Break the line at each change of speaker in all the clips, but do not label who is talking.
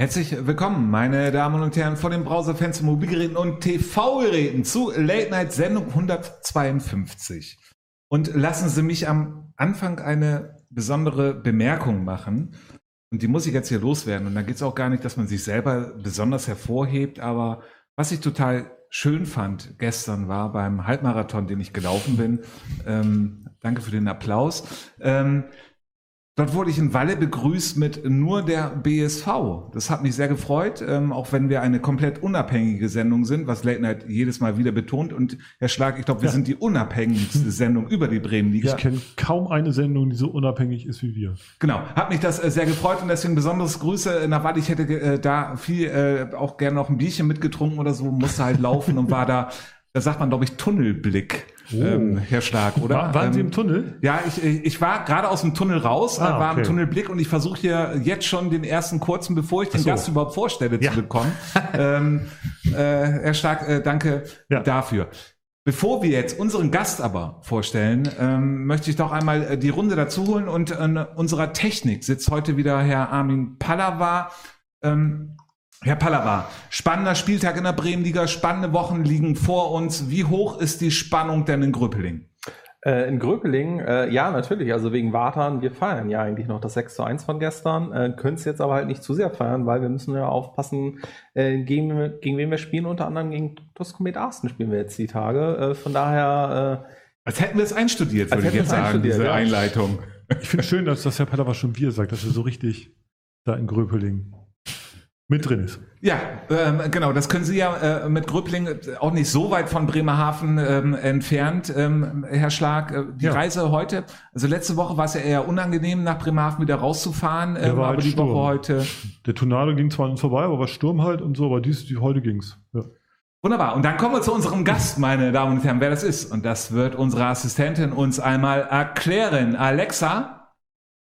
Herzlich willkommen, meine Damen und Herren, vor den Browserfans, Mobilgeräten und TV-Geräten zu Late Night Sendung 152. Und lassen Sie mich am Anfang eine besondere Bemerkung machen. Und die muss ich jetzt hier loswerden. Und da geht es auch gar nicht, dass man sich selber besonders hervorhebt. Aber was ich total schön fand gestern war beim Halbmarathon, den ich gelaufen bin. Ähm, danke für den Applaus. Ähm, Dort wurde ich in Walle begrüßt mit nur der BSV. Das hat mich sehr gefreut, ähm, auch wenn wir eine komplett unabhängige Sendung sind, was Late Night jedes Mal wieder betont. Und Herr Schlag, ich glaube, wir ja. sind die unabhängigste Sendung über die Bremenliga.
Ich kenne kaum eine Sendung, die so unabhängig ist wie wir.
Genau, hat mich das äh, sehr gefreut und deswegen besonderes Grüße nach Walle. Ich hätte äh, da viel äh, auch gerne noch ein Bierchen mitgetrunken oder so, musste halt laufen und war da, da sagt man, glaube ich, Tunnelblick oh. ähm, Herr Stark, oder?
War, waren ähm, Sie im Tunnel?
Ja, ich, ich war gerade aus dem Tunnel raus, ah, war okay. im Tunnelblick und ich versuche hier jetzt schon den ersten kurzen, bevor ich den so. Gast überhaupt vorstelle, ja. zu bekommen. ähm, äh, Herr Stark, äh, danke ja. dafür. Bevor wir jetzt unseren Gast aber vorstellen, ähm, möchte ich doch einmal äh, die Runde dazu holen und in unserer Technik sitzt heute wieder Herr Armin Pallava. Ähm, Herr Pallava, spannender Spieltag in der Bremenliga, spannende Wochen liegen vor uns. Wie hoch ist die Spannung denn in Gröpeling?
Äh, in Gröpeling, äh, ja, natürlich. Also wegen Wartan, wir feiern ja eigentlich noch das 6 zu 1 von gestern, äh, können es jetzt aber halt nicht zu sehr feiern, weil wir müssen ja aufpassen, äh, gegen, gegen wen wir spielen. Unter anderem gegen Toskomet Arsten spielen wir jetzt die Tage. Äh, von daher.
Äh, als hätten wir es einstudiert, würde ich jetzt sagen, diese ja. Einleitung.
Ich finde schön, dass das Herr Pallava schon wir sagt, dass er so richtig da in Gröpeling mit drin ist.
Ja, ähm, genau. Das können Sie ja äh, mit Gröbling auch nicht so weit von Bremerhaven ähm, entfernt, ähm, Herr Schlag. Äh, die ja. Reise heute, also letzte Woche war es ja eher unangenehm, nach Bremerhaven wieder rauszufahren, ähm,
aber halt die Sturm. Woche heute. Der Tornado ging zwar nicht vorbei, aber war Sturm halt und so, aber dies, die, heute ging's. Ja.
Wunderbar. Und dann kommen wir zu unserem Gast, meine Damen und Herren, wer das ist. Und das wird unsere Assistentin uns einmal erklären. Alexa,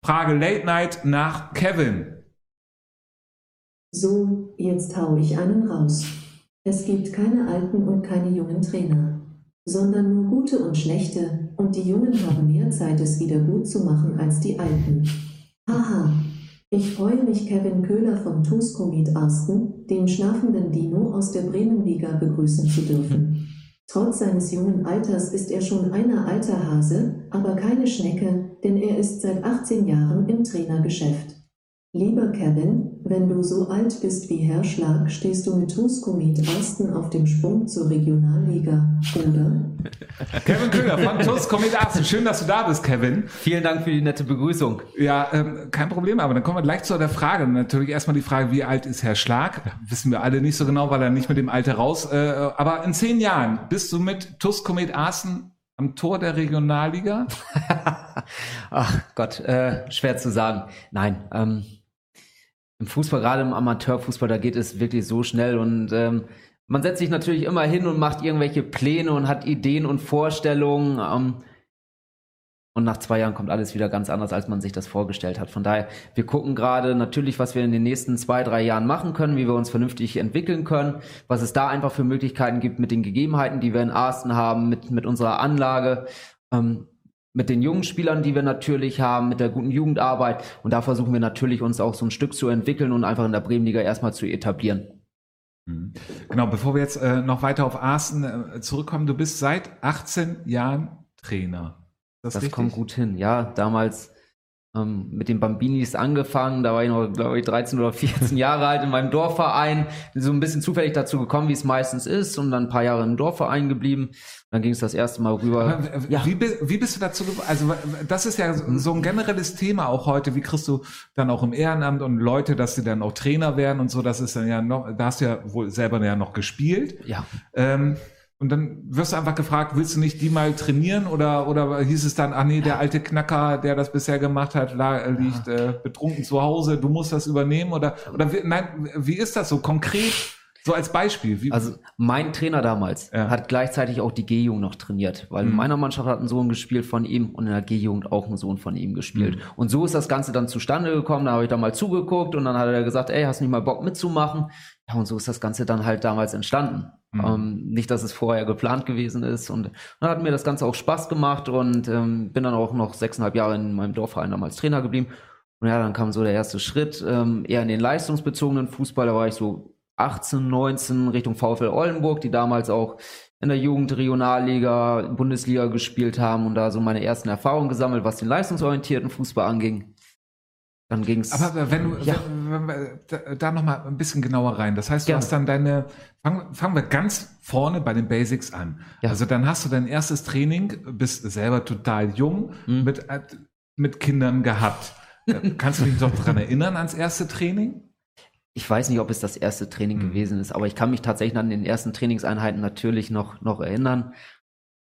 Frage Late Night nach Kevin.
So, jetzt hau ich einen raus. Es gibt keine alten und keine jungen Trainer, sondern nur gute und schlechte, und die Jungen haben mehr Zeit, es wieder gut zu machen als die Alten. Haha. Ich freue mich, Kevin Köhler vom TuS-Komet Arsten, dem schlafenden Dino aus der Bremenliga, begrüßen zu dürfen. Trotz seines jungen Alters ist er schon einer alter Hase, aber keine Schnecke, denn er ist seit 18 Jahren im Trainergeschäft. Lieber Kevin, wenn du so alt bist wie Herr Schlag, stehst du mit Tuscomet Asten auf dem Sprung zur Regionalliga, oder?
Kevin Köhler von Tuscomet Asten. Schön, dass du da bist, Kevin.
Vielen Dank für die nette Begrüßung.
Ja, ähm, kein Problem, aber dann kommen wir gleich zu der Frage. Natürlich erstmal die Frage, wie alt ist Herr Schlag? Wissen wir alle nicht so genau, weil er nicht mit dem Alter raus. Äh, aber in zehn Jahren bist du mit Tuscomet Asten am Tor der Regionalliga?
Ach Gott, äh, schwer zu sagen. Nein, ähm, im Fußball, gerade im Amateurfußball, da geht es wirklich so schnell und ähm, man setzt sich natürlich immer hin und macht irgendwelche Pläne und hat Ideen und Vorstellungen. Ähm, und nach zwei Jahren kommt alles wieder ganz anders, als man sich das vorgestellt hat. Von daher, wir gucken gerade natürlich, was wir in den nächsten zwei, drei Jahren machen können, wie wir uns vernünftig entwickeln können, was es da einfach für Möglichkeiten gibt mit den Gegebenheiten, die wir in Arsten haben, mit, mit unserer Anlage. Ähm, mit den jungen Spielern, die wir natürlich haben, mit der guten Jugendarbeit. Und da versuchen wir natürlich uns auch so ein Stück zu entwickeln und einfach in der Bremenliga erstmal zu etablieren.
Mhm. Genau, bevor wir jetzt äh, noch weiter auf Arsen äh, zurückkommen, du bist seit 18 Jahren Trainer.
Das, das kommt gut hin. Ja, damals ähm, mit den Bambinis angefangen. Da war ich noch, glaube ich, 13 oder 14 Jahre alt in meinem Dorfverein. So ein bisschen zufällig dazu gekommen, wie es meistens ist, und dann ein paar Jahre im Dorfverein geblieben. Dann ging es das erste Mal rüber.
Ja. Wie, wie bist du dazu Also das ist ja so ein generelles Thema auch heute. Wie kriegst du dann auch im Ehrenamt und Leute, dass sie dann auch Trainer werden und so? Das ist dann ja noch. Da hast du ja wohl selber ja noch gespielt.
Ja.
Ähm, und dann wirst du einfach gefragt, willst du nicht die mal trainieren? Oder, oder hieß es dann, ach nee, der alte Knacker, der das bisher gemacht hat, lag, liegt äh, betrunken zu Hause, du musst das übernehmen? Oder, oder wie, nein, wie ist das so konkret? So als Beispiel. Wie,
also mein Trainer damals ja. hat gleichzeitig auch die G-Jugend noch trainiert, weil mhm. in meiner Mannschaft hat ein Sohn gespielt von ihm und in der G-Jugend auch ein Sohn von ihm gespielt. Mhm. Und so ist das Ganze dann zustande gekommen. Da habe ich da mal zugeguckt und dann hat er gesagt, ey, hast du nicht mal Bock mitzumachen? Ja, und so ist das Ganze dann halt damals entstanden. Mhm. Ähm, nicht, dass es vorher geplant gewesen ist. Und dann hat mir das Ganze auch Spaß gemacht und ähm, bin dann auch noch sechseinhalb Jahre in meinem Dorfverein damals Trainer geblieben. Und ja, dann kam so der erste Schritt, ähm, eher in den leistungsbezogenen Fußball. Da war ich so 18, 19 Richtung VfL Oldenburg, die damals auch in der Jugend Regionalliga, Bundesliga gespielt haben und da so meine ersten Erfahrungen gesammelt, was den leistungsorientierten Fußball anging. Dann ging's.
Aber wenn du
Ja.
wenn, wenn wir da, noch mal ein bisschen genauer rein. Das heißt, du
Gerne.
hast dann deine fangen, fangen wir ganz vorne bei den Basics an.
Ja.
Also dann hast du dein erstes Training, bist selber total jung
Mhm.
mit äh, mit Kindern gehabt. Äh, Kannst du dich noch dran erinnern ans erste Training?
Ich weiß nicht, ob es das erste Training
Mhm.
gewesen ist, aber ich kann mich tatsächlich an den ersten Trainingseinheiten natürlich noch, noch erinnern.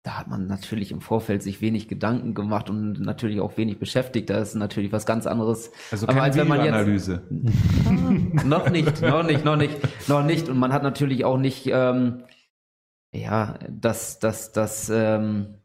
Da hat man natürlich im Vorfeld sich wenig Gedanken gemacht und natürlich auch wenig beschäftigt. Da ist natürlich was ganz anderes.
Also keine
als wenn man jetzt-
Videoanalyse.
noch nicht, noch nicht, noch nicht, noch nicht. Und man hat natürlich auch nicht, ähm, ja, das, das, das, ähm,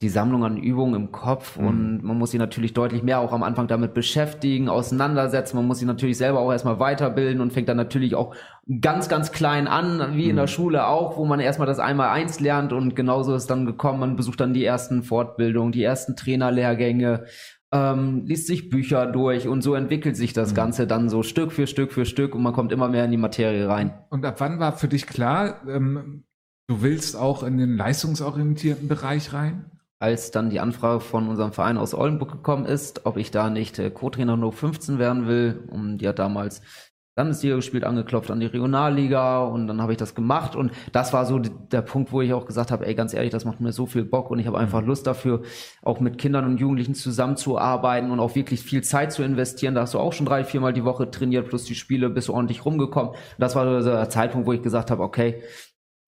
die Sammlung an Übungen im Kopf
Mhm.
und man muss sich natürlich deutlich mehr auch am Anfang damit beschäftigen, auseinandersetzen. Man muss sich natürlich selber auch erstmal weiterbilden und fängt dann natürlich auch ganz, ganz klein an, wie in der
Mhm.
Schule auch, wo man erstmal das einmal eins lernt und genauso ist dann gekommen. Man besucht dann die ersten Fortbildungen, die ersten Trainerlehrgänge, ähm, liest sich Bücher durch und so entwickelt sich das
Mhm.
Ganze dann so Stück für Stück für Stück und man kommt immer mehr in die Materie rein.
Und ab wann war für dich klar, ähm, du willst auch in den leistungsorientierten Bereich rein?
Als dann die Anfrage von unserem Verein aus Oldenburg gekommen ist, ob ich da nicht äh, Co-Trainer nur 15 werden will, und die hat damals Landesliga gespielt, angeklopft an die Regionalliga. Und dann habe ich das gemacht. Und das war so der Punkt, wo ich auch gesagt habe, ey, ganz ehrlich, das macht mir so viel Bock. Und ich habe einfach Lust dafür, auch mit Kindern und Jugendlichen zusammenzuarbeiten und auch wirklich viel Zeit zu investieren. Da hast du auch schon drei, viermal die Woche trainiert, plus die Spiele, bist du ordentlich rumgekommen. Das war so der Zeitpunkt, wo ich gesagt habe, okay,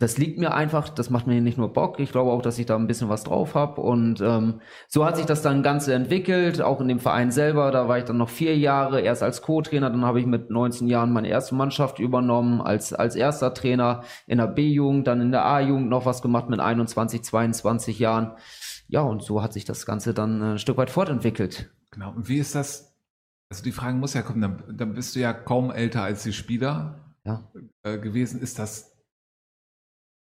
das liegt mir einfach, das macht mir nicht nur Bock, ich glaube auch, dass ich da ein bisschen was drauf habe und ähm, so hat sich das dann Ganze entwickelt, auch in dem Verein selber, da war ich dann noch vier Jahre, erst als Co-Trainer, dann habe ich mit 19 Jahren meine erste Mannschaft übernommen, als, als erster Trainer in der B-Jugend, dann in der A-Jugend noch was gemacht mit 21, 22 Jahren. Ja, und so hat sich das Ganze dann äh, ein Stück weit fortentwickelt.
Genau. Und wie ist das? Also die Frage muss ja kommen, dann, dann bist du ja kaum älter als die Spieler
Ja.
äh, gewesen. Ist das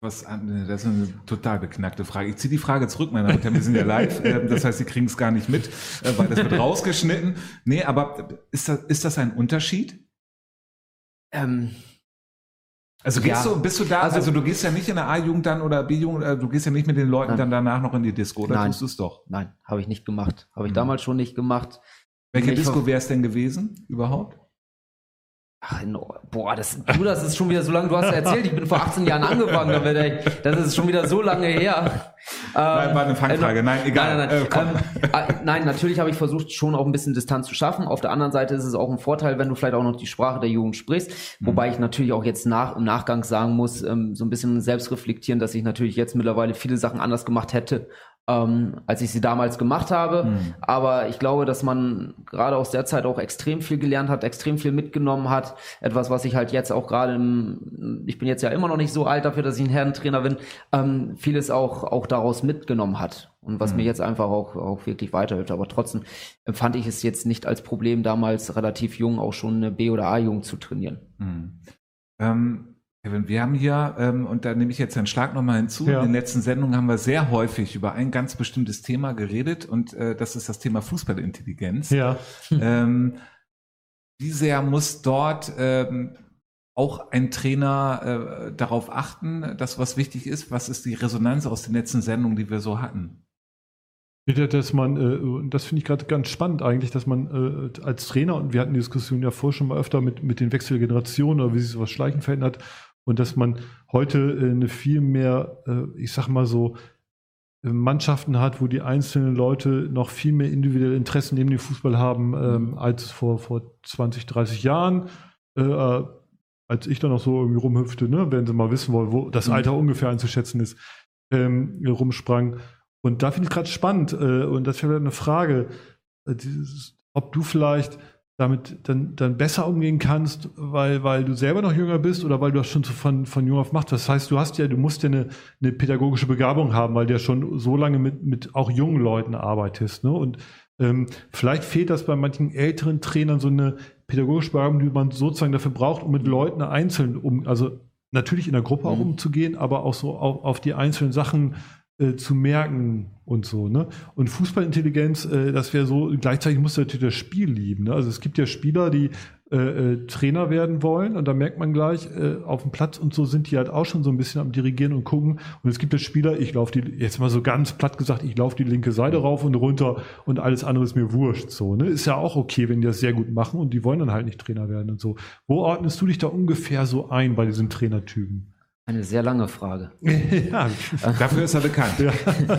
was? an- Das ist eine total beknackte Frage. Ich ziehe die Frage zurück, meine Damen und Herren. Wir sind ja live. äh, das heißt, Sie kriegen es gar nicht mit, äh, weil das wird rausgeschnitten. Nee, aber ist das, ist das ein Unterschied?
Ähm,
Also gehst
Ja.
du, bist du da, also,
Also-
du gehst ja nicht in der A-Jugend dann oder B-Jugend, äh, du gehst ja nicht mit den Leuten
Nein.
dann danach noch in die Disco, oder
Nein.
tust du es doch?
nein, habe ich nicht gemacht. Habe ich
Mhm.
damals schon nicht gemacht.
Welche Disco wäre es denn gewesen überhaupt?
Ach, in, boah, das, du, das ist schon wieder so lange, du hast ja erzählt, ich bin vor 18 Jahren angefangen damit. Das ist schon wieder so lange her.
Nein,
Ähm,
war eine Fangfrage. Nein, egal.
Nein, nein,
Äh,
nein. Ähm, äh, nein natürlich habe ich versucht, schon auch ein bisschen Distanz zu schaffen. Auf der anderen Seite ist es auch ein Vorteil, wenn du vielleicht auch noch die Sprache der Jugend sprichst.
Mhm.
Wobei ich natürlich auch jetzt nach, im Nachgang sagen muss, ähm, so ein bisschen selbst reflektieren, dass ich natürlich jetzt mittlerweile viele Sachen anders gemacht hätte, ähm, als ich sie damals gemacht habe.
Mhm.
Aber ich glaube, dass man gerade aus der Zeit auch extrem viel gelernt hat, extrem viel mitgenommen hat. Etwas, was ich halt jetzt auch gerade im, ich bin jetzt ja immer noch nicht so alt dafür, dass ich ein Herrentrainer bin, ähm, vieles auch, auch daraus mitgenommen hat. Und was
Mhm.
mir jetzt einfach auch, auch wirklich weiterhilft. Aber trotzdem empfand ich es jetzt nicht als Problem, damals relativ jung auch schon eine B- oder A-Jugend zu trainieren.
Hm. Ähm, Kevin, wir haben hier, ähm, und da nehme ich jetzt den Schlag nochmal hinzu,
Ja.
in den letzten Sendungen haben wir sehr häufig über ein ganz bestimmtes Thema geredet und äh, das ist das Thema Fußballintelligenz.
Ja.
Ähm, wie sehr muss dort ähm, auch ein Trainer äh, darauf achten, dass was wichtig ist? Was ist die Resonanz aus den letzten Sendungen, die wir so hatten?
Dass man, äh, das finde ich gerade ganz spannend eigentlich, dass man äh, als Trainer, und wir hatten die Diskussion ja vorher schon mal öfter mit, mit den Wechselgenerationen oder wie sich sowas schleichen verändert, und dass man heute äh, eine viel mehr, äh, ich sag mal so, äh, Mannschaften hat, wo die einzelnen Leute noch viel mehr individuelle Interessen neben dem Fußball haben, ähm, als vor, vor 20, 30 Jahren. Äh, äh, als ich da noch so irgendwie rumhüpfte, ne, wenn sie mal wissen wollen, wo das
Mhm.
Alter ungefähr einzuschätzen ist, ähm, rumsprang. Und da finde ich gerade spannend, äh, und das wäre eine Frage, äh, dieses, ob du vielleicht damit dann, dann besser umgehen kannst, weil, weil du selber noch jünger bist oder weil du das schon so von, von jung auf machst. Das heißt, du hast ja, du musst ja eine, eine pädagogische Begabung haben, weil du ja schon so lange mit, mit auch jungen Leuten arbeitest. Ne? Und ähm, vielleicht fehlt das bei manchen älteren Trainern so eine pädagogische Begabung, die man sozusagen dafür braucht, um mit Leuten einzeln um, also natürlich in der Gruppe auch
Mhm.
umzugehen, aber auch so auf, auf die einzelnen Sachen äh, zu merken und so. Ne? Und Fußballintelligenz, äh, das wäre so, gleichzeitig muss natürlich das Spiel lieben. Ne? Also es gibt ja Spieler, die äh, äh, Trainer werden wollen und da merkt man gleich äh, auf dem Platz und so sind die halt auch schon so ein bisschen am Dirigieren und gucken und es gibt ja Spieler, ich laufe die, jetzt mal so ganz platt gesagt, ich laufe die linke Seite rauf und runter und alles andere ist mir wurscht so, ne? Ist ja auch okay, wenn die das sehr gut machen und die wollen dann halt nicht Trainer werden und so. Wo ordnest du dich da ungefähr so ein bei diesen Trainertypen?
Eine sehr lange Frage.
ja, dafür ist er bekannt. Ja.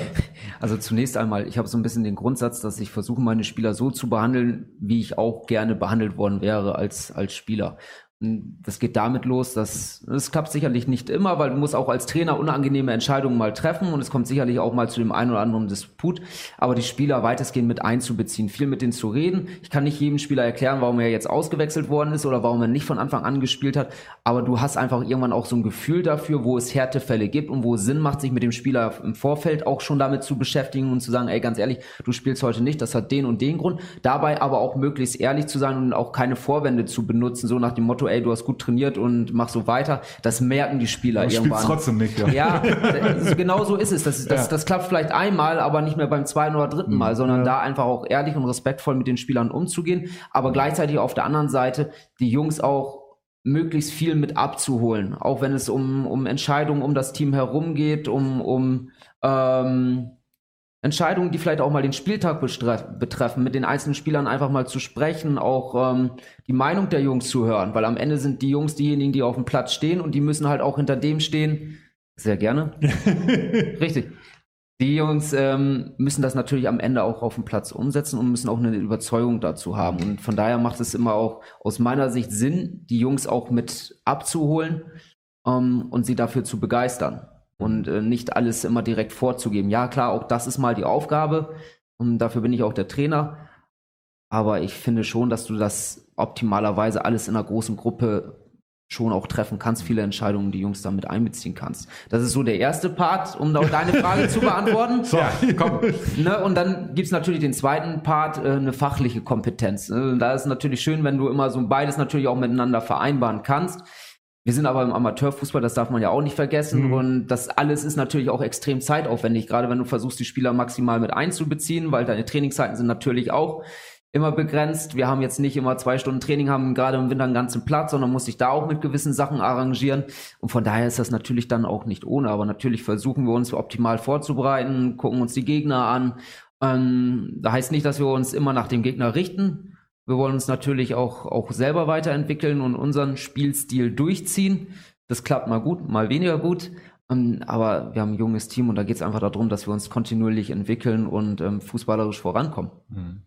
Also zunächst einmal, ich habe so ein bisschen den Grundsatz, dass ich versuche, meine Spieler so zu behandeln, wie ich auch gerne behandelt worden wäre als, als Spieler. Das geht damit los, dass es klappt sicherlich nicht immer, weil du musst auch als Trainer unangenehme Entscheidungen mal treffen und es kommt sicherlich auch mal zu dem einen oder anderen Disput, aber die Spieler weitestgehend mit einzubeziehen, viel mit denen zu reden. Ich kann nicht jedem Spieler erklären, warum er jetzt ausgewechselt worden ist oder warum er nicht von Anfang an gespielt hat, aber du hast einfach irgendwann auch so ein Gefühl dafür, wo es Härtefälle gibt und wo es Sinn macht, sich mit dem Spieler im Vorfeld auch schon damit zu beschäftigen und zu sagen, ey, ganz ehrlich, du spielst heute nicht, das hat den und den Grund. Dabei aber auch möglichst ehrlich zu sein und auch keine Vorwände zu benutzen, so nach dem Motto, ey, du hast gut trainiert und mach so weiter. Das merken die Spieler
du
irgendwann.
trotzdem nicht,
ja. Ja, genau so ist es. Das, das, ja. das klappt vielleicht einmal, aber nicht mehr beim zweiten oder dritten Mal, sondern ja. da einfach auch ehrlich und respektvoll mit den Spielern umzugehen, aber gleichzeitig auf der anderen Seite die Jungs auch möglichst viel mit abzuholen, auch wenn es um, um Entscheidungen um das Team herum geht, um, um ähm, Entscheidungen, die vielleicht auch mal den Spieltag betreffen, mit den einzelnen Spielern einfach mal zu sprechen, auch ähm, die Meinung der Jungs zu hören, weil am Ende sind die Jungs diejenigen, die auf dem Platz stehen und die müssen halt auch hinter dem stehen. Sehr gerne. Richtig. Die Jungs ähm, müssen das natürlich am Ende auch auf dem Platz umsetzen und müssen auch eine Überzeugung dazu haben. Und von daher macht es immer auch aus meiner Sicht Sinn, die Jungs auch mit abzuholen ähm, und sie dafür zu begeistern und äh, nicht alles immer direkt vorzugeben. Ja, klar, auch das ist mal die Aufgabe und dafür bin ich auch der Trainer. Aber ich finde schon, dass du das optimalerweise alles in einer großen Gruppe schon auch treffen kannst, viele Entscheidungen, die Jungs damit einbeziehen kannst. Das ist so der erste Part, um auch deine Frage zu beantworten. So, komm. Ne, und dann gibt's natürlich den zweiten Part, äh, eine fachliche Kompetenz. Ne? Da ist natürlich schön, wenn du immer so beides natürlich auch miteinander vereinbaren kannst. Wir sind aber im Amateurfußball, das darf man ja auch nicht vergessen. Mhm. Und das alles ist natürlich auch extrem zeitaufwendig, gerade wenn du versuchst, die Spieler maximal mit einzubeziehen, weil deine Trainingszeiten sind natürlich auch immer begrenzt. Wir haben jetzt nicht immer zwei Stunden Training, haben gerade im Winter einen ganzen Platz, sondern muss sich da auch mit gewissen Sachen arrangieren. Und von daher ist das natürlich dann auch nicht ohne. Aber natürlich versuchen wir uns optimal vorzubereiten, gucken uns die Gegner an. Ähm, da heißt nicht, dass wir uns immer nach dem Gegner richten, wir wollen uns natürlich auch, auch selber weiterentwickeln und unseren Spielstil durchziehen. Das klappt mal gut, mal weniger gut. Ähm, aber wir haben ein junges Team und da geht es einfach darum, dass wir uns kontinuierlich entwickeln und ähm, fußballerisch vorankommen. Mhm.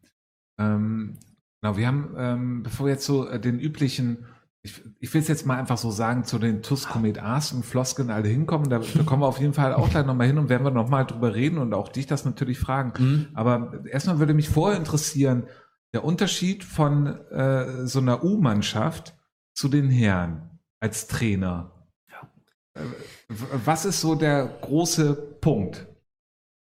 Ähm, genau, wir haben, ähm, bevor wir jetzt so äh, den üblichen, ich, ich will es jetzt mal einfach so sagen, zu den TUS Comet Ars und Flosken alle hinkommen, da, da kommen wir auf jeden Fall auch gleich nochmal hin und werden wir nochmal drüber reden und auch dich das natürlich fragen. Mhm. Aber erstmal würde mich vorher interessieren, der Unterschied von äh, so einer U-Mannschaft zu den Herren als Trainer. Äh, was ist so der große Punkt?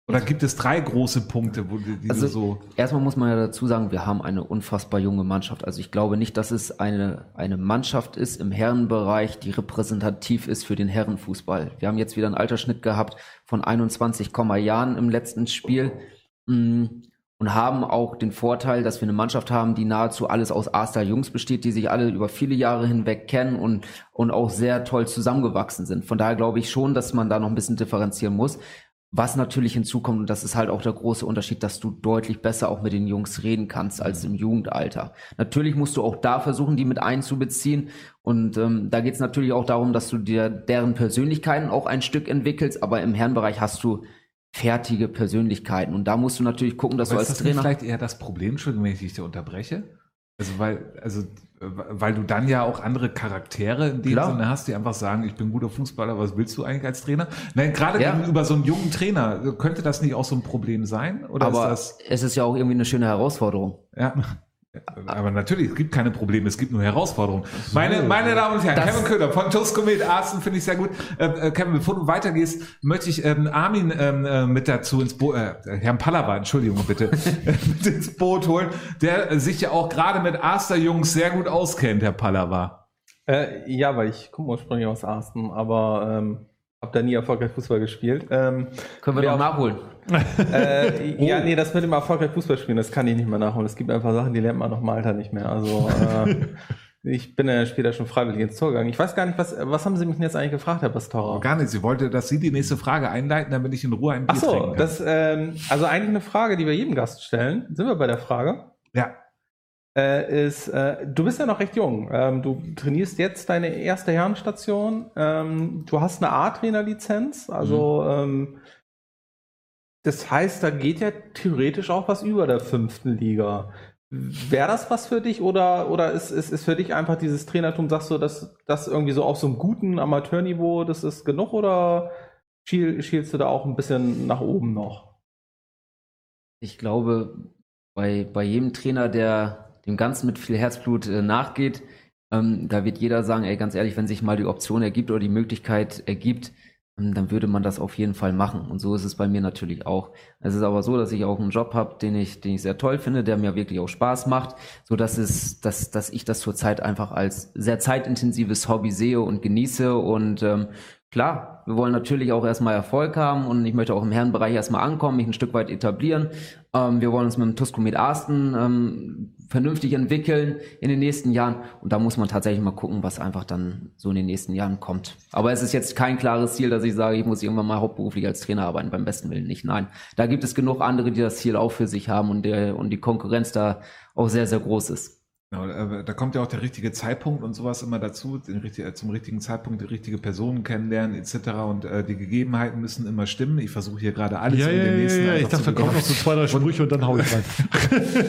Oder gibt es drei große Punkte, wo die, die
also
so.
Erstmal muss man ja dazu sagen, wir haben eine unfassbar junge Mannschaft. Also ich glaube nicht, dass es eine, eine Mannschaft ist im Herrenbereich, die repräsentativ ist für den Herrenfußball. Wir haben jetzt wieder einen Altersschnitt gehabt von 21, Jahren im letzten Spiel. Und haben auch den Vorteil, dass wir eine Mannschaft haben, die nahezu alles aus A-Star Jungs besteht, die sich alle über viele Jahre hinweg kennen und, und auch sehr toll zusammengewachsen sind. Von daher glaube ich schon, dass man da noch ein bisschen differenzieren muss. Was natürlich hinzukommt, und das ist halt auch der große Unterschied, dass du deutlich besser auch mit den Jungs reden kannst als im Jugendalter. Natürlich musst du auch da versuchen, die mit einzubeziehen. Und ähm, da geht es natürlich auch darum, dass du dir deren Persönlichkeiten auch ein Stück entwickelst. Aber im Herrenbereich hast du fertige Persönlichkeiten. Und da musst du natürlich gucken, dass Aber du als ist das Trainer.
vielleicht eher das Problem, Entschuldigung, wenn ich dich unterbreche. Also weil, also weil du dann ja auch andere Charaktere in dem Klar. Sinne hast, die einfach sagen, ich bin guter Fußballer, was willst du eigentlich als Trainer? Nein, gerade ja. gegenüber so einem jungen Trainer, könnte das nicht auch so ein Problem sein?
Oder Aber ist das es ist ja auch irgendwie eine schöne Herausforderung.
Ja. Aber natürlich, es gibt keine Probleme, es gibt nur Herausforderungen. So, meine, meine Damen und Herren, Kevin Köhler von Toast Comet Arsten finde ich sehr gut. Äh, äh, Kevin, bevor du weitergehst, möchte ich ähm, Armin ähm, äh, mit dazu ins Boot, äh, Herrn Pallava, Entschuldigung bitte, mit ins Boot holen, der sich ja auch gerade mit Aster Jungs sehr gut auskennt, Herr Pallava.
Äh, ja, weil ich komme ursprünglich aus Arsten, aber ähm, Hab da nie erfolgreich Fußball gespielt. Ähm,
Können wir doch nachholen.
äh, Ja, nee, das mit dem erfolgreich Fußball spielen, das kann ich nicht mehr nachholen. Es gibt einfach Sachen, die lernt man noch im Alter nicht mehr. Also äh, ich bin ja später schon freiwillig ins Tor gegangen. Ich weiß gar nicht, was, was haben Sie mich denn jetzt eigentlich gefragt, Herr Pastora?
Gar nicht. Sie wollte, dass Sie die nächste Frage einleiten, damit ich in Ruhe ein Bier
Ach so,
trinken kann.
das ähm, also eigentlich eine Frage, die wir jedem Gast stellen. Sind wir bei der Frage?
ja.
Äh, ist, äh, du bist ja noch recht jung. Ähm, du trainierst jetzt deine erste Herrenstation. Ähm, du hast eine A-Trainer-Lizenz. Also ähm, das heißt, da geht ja theoretisch auch was über der fünften Liga. Wäre das was für dich oder, oder ist, ist, ist für dich einfach dieses Trainertum, sagst du, dass das irgendwie so auf so einem guten Amateurniveau, das ist genug oder schiel, schielst du da auch ein bisschen nach oben noch?
Ich glaube, bei, bei jedem Trainer, der dem Ganzen mit viel Herzblut äh, nachgeht, ähm, da wird jeder sagen, ey, ganz ehrlich, wenn sich mal die Option ergibt oder die Möglichkeit ergibt, ähm, dann würde man das auf jeden Fall machen. Und so ist es bei mir natürlich auch. Es ist aber so, dass ich auch einen Job habe, den ich, den ich sehr toll finde, der mir wirklich auch Spaß macht, so dass es, dass, dass ich das zurzeit einfach als sehr zeitintensives Hobby sehe und genieße und ähm, Klar, wir wollen natürlich auch erstmal Erfolg haben und ich möchte auch im Herrenbereich erstmal ankommen, mich ein Stück weit etablieren. Ähm, wir wollen uns mit dem Tuscomet Arsten ähm, vernünftig entwickeln in den nächsten Jahren und da muss man tatsächlich mal gucken, was einfach dann so in den nächsten Jahren kommt. Aber es ist jetzt kein klares Ziel, dass ich sage, ich muss irgendwann mal hauptberuflich als Trainer arbeiten, beim besten Willen nicht. Nein, da gibt es genug andere, die das Ziel auch für sich haben und, der, und die Konkurrenz da auch sehr, sehr groß ist.
Genau, da kommt ja auch der richtige Zeitpunkt und sowas immer dazu, den, äh, zum richtigen Zeitpunkt die richtige Person kennenlernen etc. Und äh, die Gegebenheiten müssen immer stimmen. Ich versuche hier gerade alles
Ja, ja,
den
ja,
nächsten
ja, ich
einfach
dachte, da kommen noch so zwei, drei Sprüche und dann hau ich rein.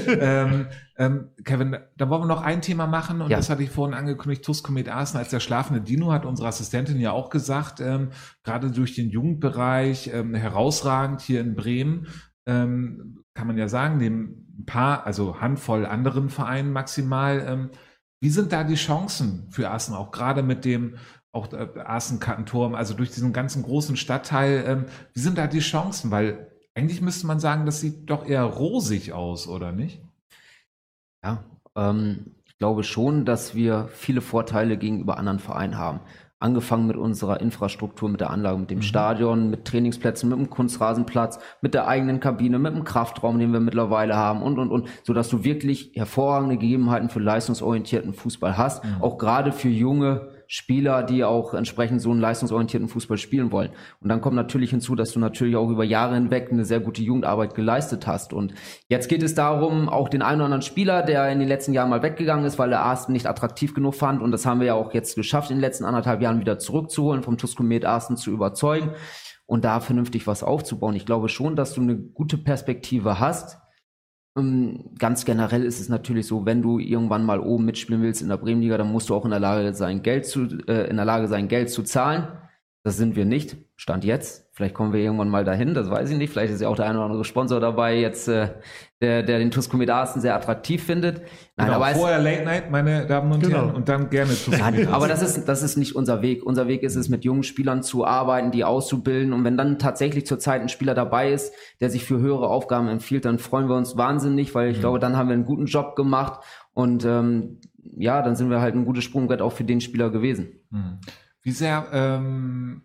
ähm, ähm, Kevin, da wollen wir noch ein Thema machen und
Ja.
das hatte ich vorhin angekündigt, Tuskomet Arsen als der schlafende Dino, hat unsere Assistentin ja auch gesagt, ähm, gerade durch den Jugendbereich ähm, herausragend hier in Bremen, ähm, kann man ja sagen, neben ein paar, also Handvoll anderen Vereinen maximal, ähm, wie sind da die Chancen für Assen, auch gerade mit dem auch äh, also durch diesen ganzen großen Stadtteil, ähm, wie sind da die Chancen? Weil eigentlich müsste man sagen, das sieht doch eher rosig aus, oder nicht?
Ja, ähm, ich glaube schon, dass wir viele Vorteile gegenüber anderen Vereinen haben. Angefangen mit unserer Infrastruktur, mit der Anlage, mit dem Stadion, mit Trainingsplätzen, mit dem Kunstrasenplatz, mit der eigenen Kabine, mit dem Kraftraum, den wir mittlerweile haben und, und, und, so dass du wirklich hervorragende Gegebenheiten für leistungsorientierten Fußball hast. Auch gerade für junge Spieler, die auch entsprechend so einen leistungsorientierten Fußball spielen wollen. Und dann kommt natürlich hinzu, dass du natürlich auch über Jahre hinweg eine sehr gute Jugendarbeit geleistet hast. Und jetzt geht es darum, auch den einen oder anderen Spieler, der in den letzten Jahren mal weggegangen ist, weil er Arsten nicht attraktiv genug fand. Und das haben wir ja auch jetzt geschafft, in den letzten anderthalb Jahren wieder zurückzuholen, vom Tuscomet Arsten zu überzeugen und da vernünftig was aufzubauen. Ich glaube schon, dass du eine gute Perspektive hast. Ähm, Ganz generell ist es natürlich so, wenn du irgendwann mal oben mitspielen willst in der Bremenliga, dann musst du auch in der Lage sein, Geld zu, äh, in der Lage sein, Geld zu zahlen. Das sind wir nicht. Stand jetzt. Vielleicht kommen wir irgendwann mal dahin, das weiß ich nicht. Vielleicht ist ja auch der eine oder andere Sponsor dabei, jetzt, äh, der, der den Tuscomet Arsten sehr attraktiv findet. Nein,
Genau,
aber es,
vorher Late Night, meine Damen und
Genau.
Herren, und dann gerne Tuskomet
Nein, aber das ist, das ist nicht unser Weg. Unser Weg ist es, mit jungen Spielern zu arbeiten, die auszubilden. Und wenn dann tatsächlich zurzeit ein Spieler dabei ist, der sich für höhere Aufgaben empfiehlt, dann freuen wir uns wahnsinnig, weil ich glaube, dann haben wir einen guten Job gemacht. Und ähm, ja, dann sind wir halt ein gutes Sprungbrett auch für den Spieler gewesen.
Hm. Wie sehr, ähm,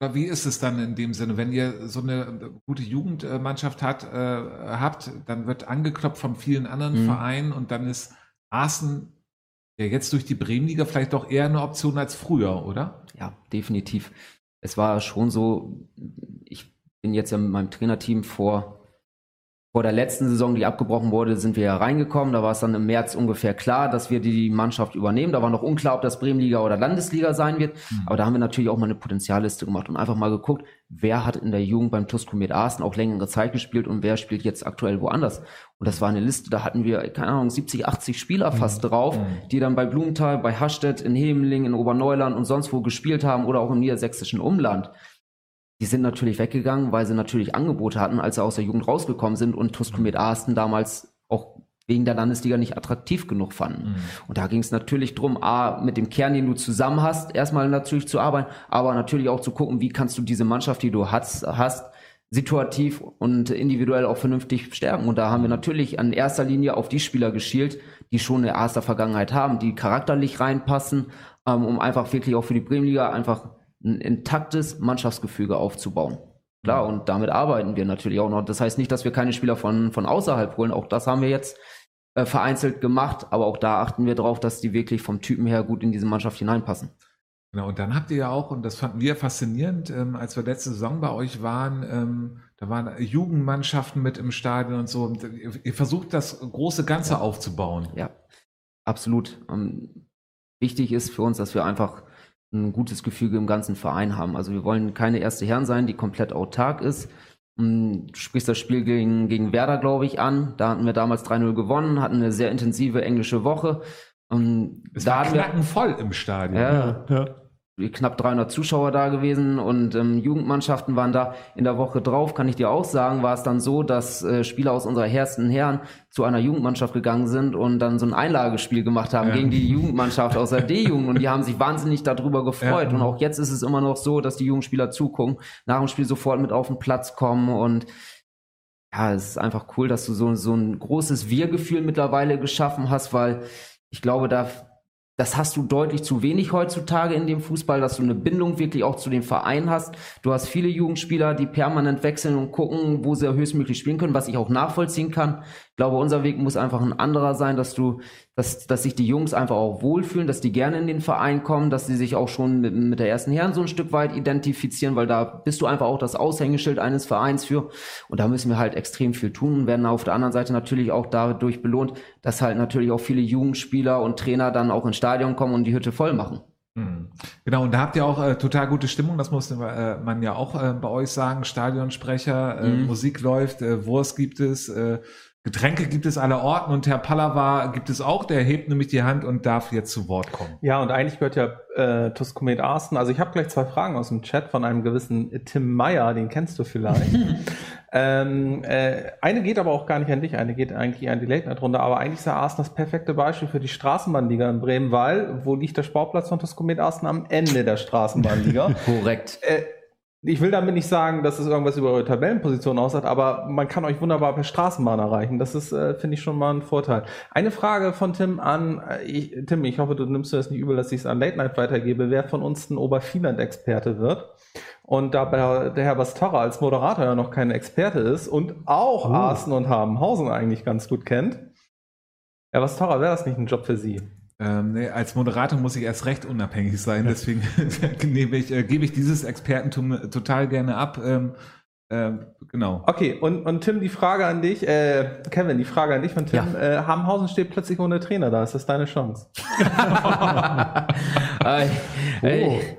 wie ist es dann in dem Sinne, wenn ihr so eine gute Jugendmannschaft hat, äh, habt, dann wird angeklopft von vielen anderen
Mhm.
Vereinen und dann ist Arsen ja jetzt durch die Bremenliga vielleicht doch eher eine Option als früher, oder?
Ja, definitiv. Es war schon so, ich bin jetzt ja mit meinem Trainerteam vor, vor der letzten Saison, die abgebrochen wurde, sind wir ja reingekommen. Da war es dann im März ungefähr klar, dass wir die Mannschaft übernehmen. Da war noch unklar, ob das Bremenliga oder Landesliga sein wird. Aber da haben wir natürlich auch mal eine Potenzialliste gemacht und einfach mal geguckt, wer hat in der Jugend beim TuS Komet Arsen auch längere Zeit gespielt und wer spielt jetzt aktuell woanders. Und das war eine Liste, da hatten wir, keine Ahnung, 70, 80 Spieler fast drauf, die dann bei Blumenthal, bei Hastedt, in Hemeling, in Oberneuland und sonst wo gespielt haben oder auch im niedersächsischen Umland. Die sind natürlich weggegangen, weil sie natürlich Angebote hatten, als sie aus der Jugend rausgekommen sind und TuS Komet Arsten damals auch wegen der Landesliga nicht attraktiv genug fanden. Und da ging es natürlich drum, A, mit dem Kern, den du zusammen hast, erstmal natürlich zu arbeiten, aber natürlich auch zu gucken, wie kannst du diese Mannschaft, die du hast, hast situativ und individuell auch vernünftig stärken. Und da haben wir natürlich an erster Linie auf die Spieler geschielt, die schon eine erste Vergangenheit haben, die charakterlich reinpassen, ähm, um einfach wirklich auch für die Bremenliga einfach ein intaktes Mannschaftsgefüge aufzubauen. Klar, und damit arbeiten wir natürlich auch noch. Das heißt nicht, dass wir keine Spieler von, von außerhalb holen. Auch das haben wir jetzt äh, vereinzelt gemacht, aber auch da achten wir darauf, dass die wirklich vom Typen her gut in diese Mannschaft hineinpassen.
Genau, und dann habt ihr ja auch, und das fanden wir faszinierend, ähm, als wir letzte Saison bei euch waren, ähm, da waren Jugendmannschaften mit im Stadion und so. Und ihr, ihr versucht das große Ganze
Ja.
aufzubauen.
Ja, absolut. Ähm, wichtig ist für uns, dass wir einfach ein gutes Gefüge im ganzen Verein haben. Also wir wollen keine erste Herren sein, die komplett autark ist. Ähm, Du sprichst das Spiel gegen, gegen Werder, glaube ich, an. Da hatten wir damals 3-0 gewonnen, hatten eine sehr intensive englische Woche. Und
Es
da
war
hatten wir
knackenvoll im Stadion.
Ja.
ja.
Knapp 300 Zuschauer da gewesen und ähm, Jugendmannschaften waren da. In der Woche drauf, kann ich dir auch sagen, war es dann so, dass äh, Spieler aus unserer ersten Herren zu einer Jugendmannschaft gegangen sind und dann so ein Einlagespiel gemacht haben
Ja.
gegen die Jugendmannschaft aus der D-Jugend und die haben sich wahnsinnig darüber gefreut.
Ja.
Und auch jetzt ist es immer noch so, dass die Jugendspieler zugucken, nach dem Spiel sofort mit auf den Platz kommen und ja, es ist einfach cool, dass du so, so ein großes Wir-Gefühl mittlerweile geschaffen hast, weil ich glaube, da, das hast du deutlich zu wenig heutzutage in dem Fußball, dass du eine Bindung wirklich auch zu dem Verein hast. Du hast viele Jugendspieler, die permanent wechseln und gucken, wo sie höchstmöglich spielen können, was ich auch nachvollziehen kann. Ich glaube, unser Weg muss einfach ein anderer sein, dass du, dass, dass sich die Jungs einfach auch wohlfühlen, dass die gerne in den Verein kommen, dass sie sich auch schon mit, mit der ersten Herren so ein Stück weit identifizieren, weil da bist du einfach auch das Aushängeschild eines Vereins für. Und da müssen wir halt extrem viel tun und werden auf der anderen Seite natürlich auch dadurch belohnt, dass halt natürlich auch viele Jugendspieler und Trainer dann auch ins Stadion kommen und die Hütte voll machen.
Hm. Genau, und da habt ihr auch äh, total gute Stimmung, das muss äh, man ja auch äh, bei euch sagen. Stadionsprecher, äh,
Mhm.
Musik läuft, äh, Wurst gibt es, äh, Getränke gibt es aller Orten und Herr Pallava gibt es auch, der hebt nämlich die Hand und darf jetzt zu Wort kommen.
Ja, und eigentlich gehört ja äh, Tuskomet Arsten. Also ich habe gleich zwei Fragen aus dem Chat von einem gewissen Tim Meyer, den kennst du vielleicht. ähm, äh, eine geht aber auch gar nicht an dich, eine geht eigentlich an die Late Night Runde, aber eigentlich ist der Arsten das perfekte Beispiel für die Straßenbahnliga in Bremen, weil wo liegt der Sportplatz von Tuskomet Arsten? Am Ende der Straßenbahnliga.
Korrekt.
äh, ich will damit nicht sagen, dass es irgendwas über eure Tabellenposition aussagt, aber man kann euch wunderbar per Straßenbahn erreichen. Das ist, äh, finde ich, schon mal ein Vorteil. Eine Frage von Tim an, äh, ich, Tim, ich hoffe, du nimmst mir das nicht übel, dass ich es an Late Night weitergebe, wer von uns ein Obervieland-Experte wird. Und da der Herr Bastarra als Moderator ja noch kein Experte ist und auch
Oh.
Arsten und Habenhausen eigentlich ganz gut kennt, Herr Bastarra, wäre das nicht ein Job für Sie?
Ähm, nee, als Moderator muss ich erst recht unabhängig sein, deswegen nehme ich, äh, gebe ich dieses Expertentum total gerne ab. Ähm, ähm, genau.
Okay, und, und Tim, die Frage an dich, äh, Kevin, die Frage an dich von Tim. Äh, Habenhausen steht plötzlich ohne Trainer da. Ist das deine Chance?
Ey.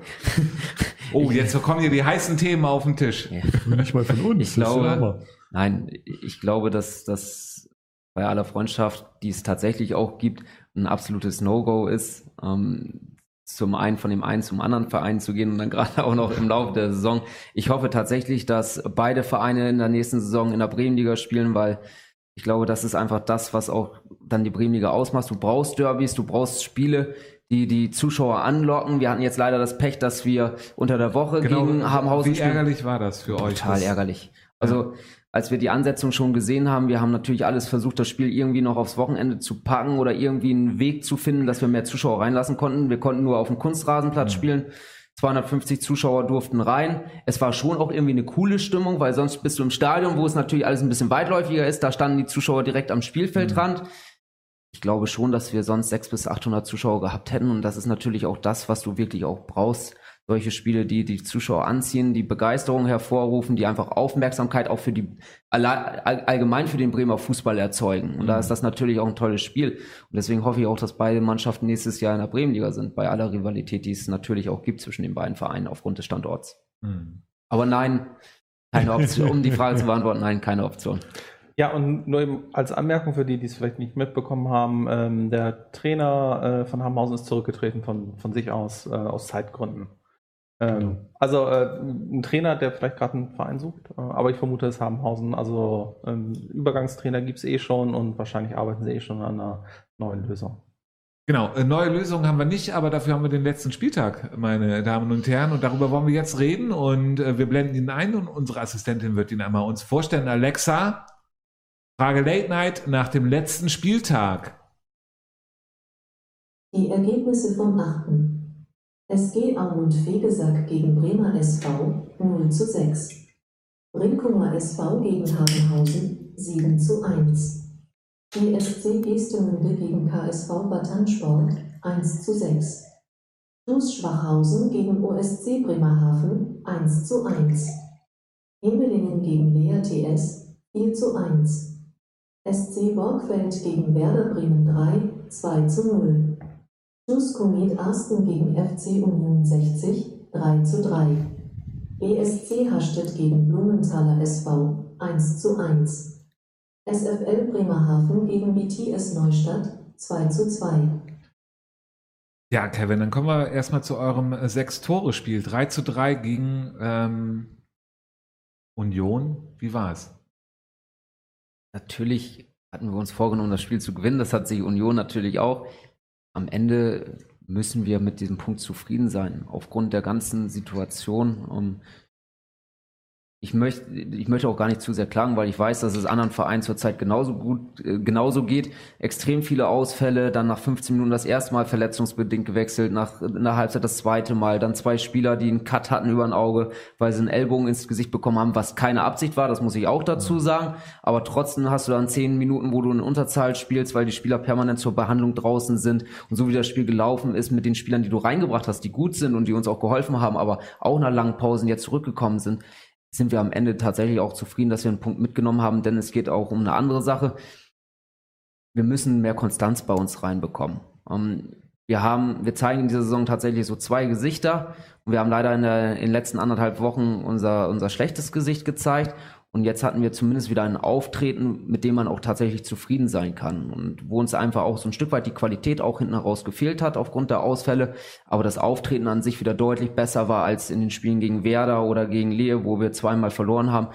Oh, jetzt kommen hier die heißen Themen auf den Tisch.
Nicht mal von uns.
Ich
das ist
glaube-. Nein, ich glaube, dass das bei aller Freundschaft, die es tatsächlich auch gibt, ein absolutes No-Go ist, ähm, zum einen von dem einen zum anderen Verein zu gehen und dann gerade auch noch im Laufe der Saison. Ich hoffe tatsächlich, dass beide Vereine in der nächsten Saison in der Bremenliga spielen, weil ich glaube, das ist einfach das, was auch dann die Bremenliga ausmacht. Du brauchst Derbys, du brauchst Spiele, die die Zuschauer anlocken. Wir hatten jetzt leider das Pech, dass wir unter der Woche gegen Habenhausen
Wie ärgerlich war das für euch?
Total ärgerlich. Also, als wir die Ansetzung schon gesehen haben, wir haben natürlich alles versucht, das Spiel irgendwie noch aufs Wochenende zu packen oder irgendwie einen Weg zu finden, dass wir mehr Zuschauer reinlassen konnten. Wir konnten nur auf dem Kunstrasenplatz spielen. 250 Zuschauer durften rein. Es war schon auch irgendwie eine coole Stimmung, weil sonst bist du im Stadion, wo es natürlich alles ein bisschen weitläufiger ist. Da standen die Zuschauer direkt am Spielfeldrand. Ich glaube schon, dass wir sonst 600 bis 800 Zuschauer gehabt hätten. Und das ist natürlich auch das, was du wirklich auch brauchst. Solche Spiele, die die Zuschauer anziehen, die Begeisterung hervorrufen, die einfach Aufmerksamkeit auch für die allgemein für den Bremer Fußball erzeugen. Und da ist das natürlich auch ein tolles Spiel. Und deswegen hoffe ich auch, dass beide Mannschaften nächstes Jahr in der Bremenliga sind, bei aller Rivalität, die es natürlich auch gibt zwischen den beiden Vereinen aufgrund des Standorts.
Hm.
Aber nein, keine Option. um die Frage zu beantworten, nein, keine Option.
Ja, und nur eben als Anmerkung für die, die es vielleicht nicht mitbekommen haben, ähm, der Trainer äh, von Habenhausen ist zurückgetreten von, von sich aus, äh, aus Zeitgründen. Ähm, Also äh, ein Trainer, der vielleicht gerade einen Verein sucht, äh, aber ich vermute, es ist Habenhausen. Also ähm, Übergangstrainer gibt es eh schon und wahrscheinlich arbeiten sie eh schon an einer neuen Lösung.
Genau, äh, neue Lösungen haben wir nicht, aber dafür haben wir den letzten Spieltag, meine Damen und Herren, und darüber wollen wir jetzt reden und äh, wir blenden ihn ein und unsere Assistentin wird ihn einmal uns vorstellen. Alexa, Frage Late Night nach dem letzten Spieltag.
Die Ergebnisse vom 8. SG Aumund Fegesack gegen Bremer SV 0 zu 6. Brinkumer SV gegen Hagenhausen 7 zu 1. ESC Gestemünde gegen KSV Batansport 1 zu 6. TuS Schwachhausen gegen OSC Bremerhaven 1 zu 1. Hemelingen gegen Lea TS 4 zu 1. SC Borgfeld gegen Werder Bremen 3 2 zu 0. TuS Komet Arsten gegen FC Union 60 3 zu 3. BSC Hastedt gegen Blumenthaler SV 1 zu 1. SFL Bremerhaven gegen BTS Neustadt 2 zu 2.
Ja, Kevin, dann kommen wir erstmal zu eurem äh, Sechs-Tore-Spiel. 3 zu 3 gegen ähm, Union. Wie war es?
Natürlich hatten wir uns vorgenommen, das Spiel zu gewinnen. Das hat sich Union natürlich auch. Am Ende müssen wir mit diesem Punkt zufrieden sein, aufgrund der ganzen Situation. Um, ich möchte, ich möchte auch gar nicht zu sehr klagen, weil ich weiß, dass es anderen Vereinen zurzeit genauso gut, äh, genauso geht. Extrem viele Ausfälle, dann nach 15 Minuten das erste Mal verletzungsbedingt gewechselt, nach in der Halbzeit das zweite Mal, dann zwei Spieler, die einen Cut hatten über ein Auge, weil sie einen Ellbogen ins Gesicht bekommen haben, was keine Absicht war, das muss ich auch dazu sagen. Aber trotzdem hast du dann 10 Minuten, wo du in Unterzahl spielst, weil die Spieler permanent zur Behandlung draußen sind. Und so wie das Spiel gelaufen ist mit den Spielern, die du reingebracht hast, die gut sind und die uns auch geholfen haben, aber auch nach langen Pausen jetzt zurückgekommen sind, sind wir am Ende tatsächlich auch zufrieden, dass wir einen Punkt mitgenommen haben, denn es geht auch um eine andere Sache. Wir müssen mehr Konstanz bei uns reinbekommen. Ähm, wir haben, wir zeigen in dieser Saison tatsächlich so zwei Gesichter und wir haben leider in, der, in den letzten anderthalb Wochen unser, unser schlechtes Gesicht gezeigt und jetzt hatten wir zumindest wieder ein Auftreten, mit dem man auch tatsächlich zufrieden sein kann. Und wo uns einfach auch so ein Stück weit die Qualität auch hinten heraus gefehlt hat aufgrund der Ausfälle. Aber das Auftreten an sich wieder deutlich besser war als in den Spielen gegen Werder oder gegen Lehe, wo wir zweimal verloren haben.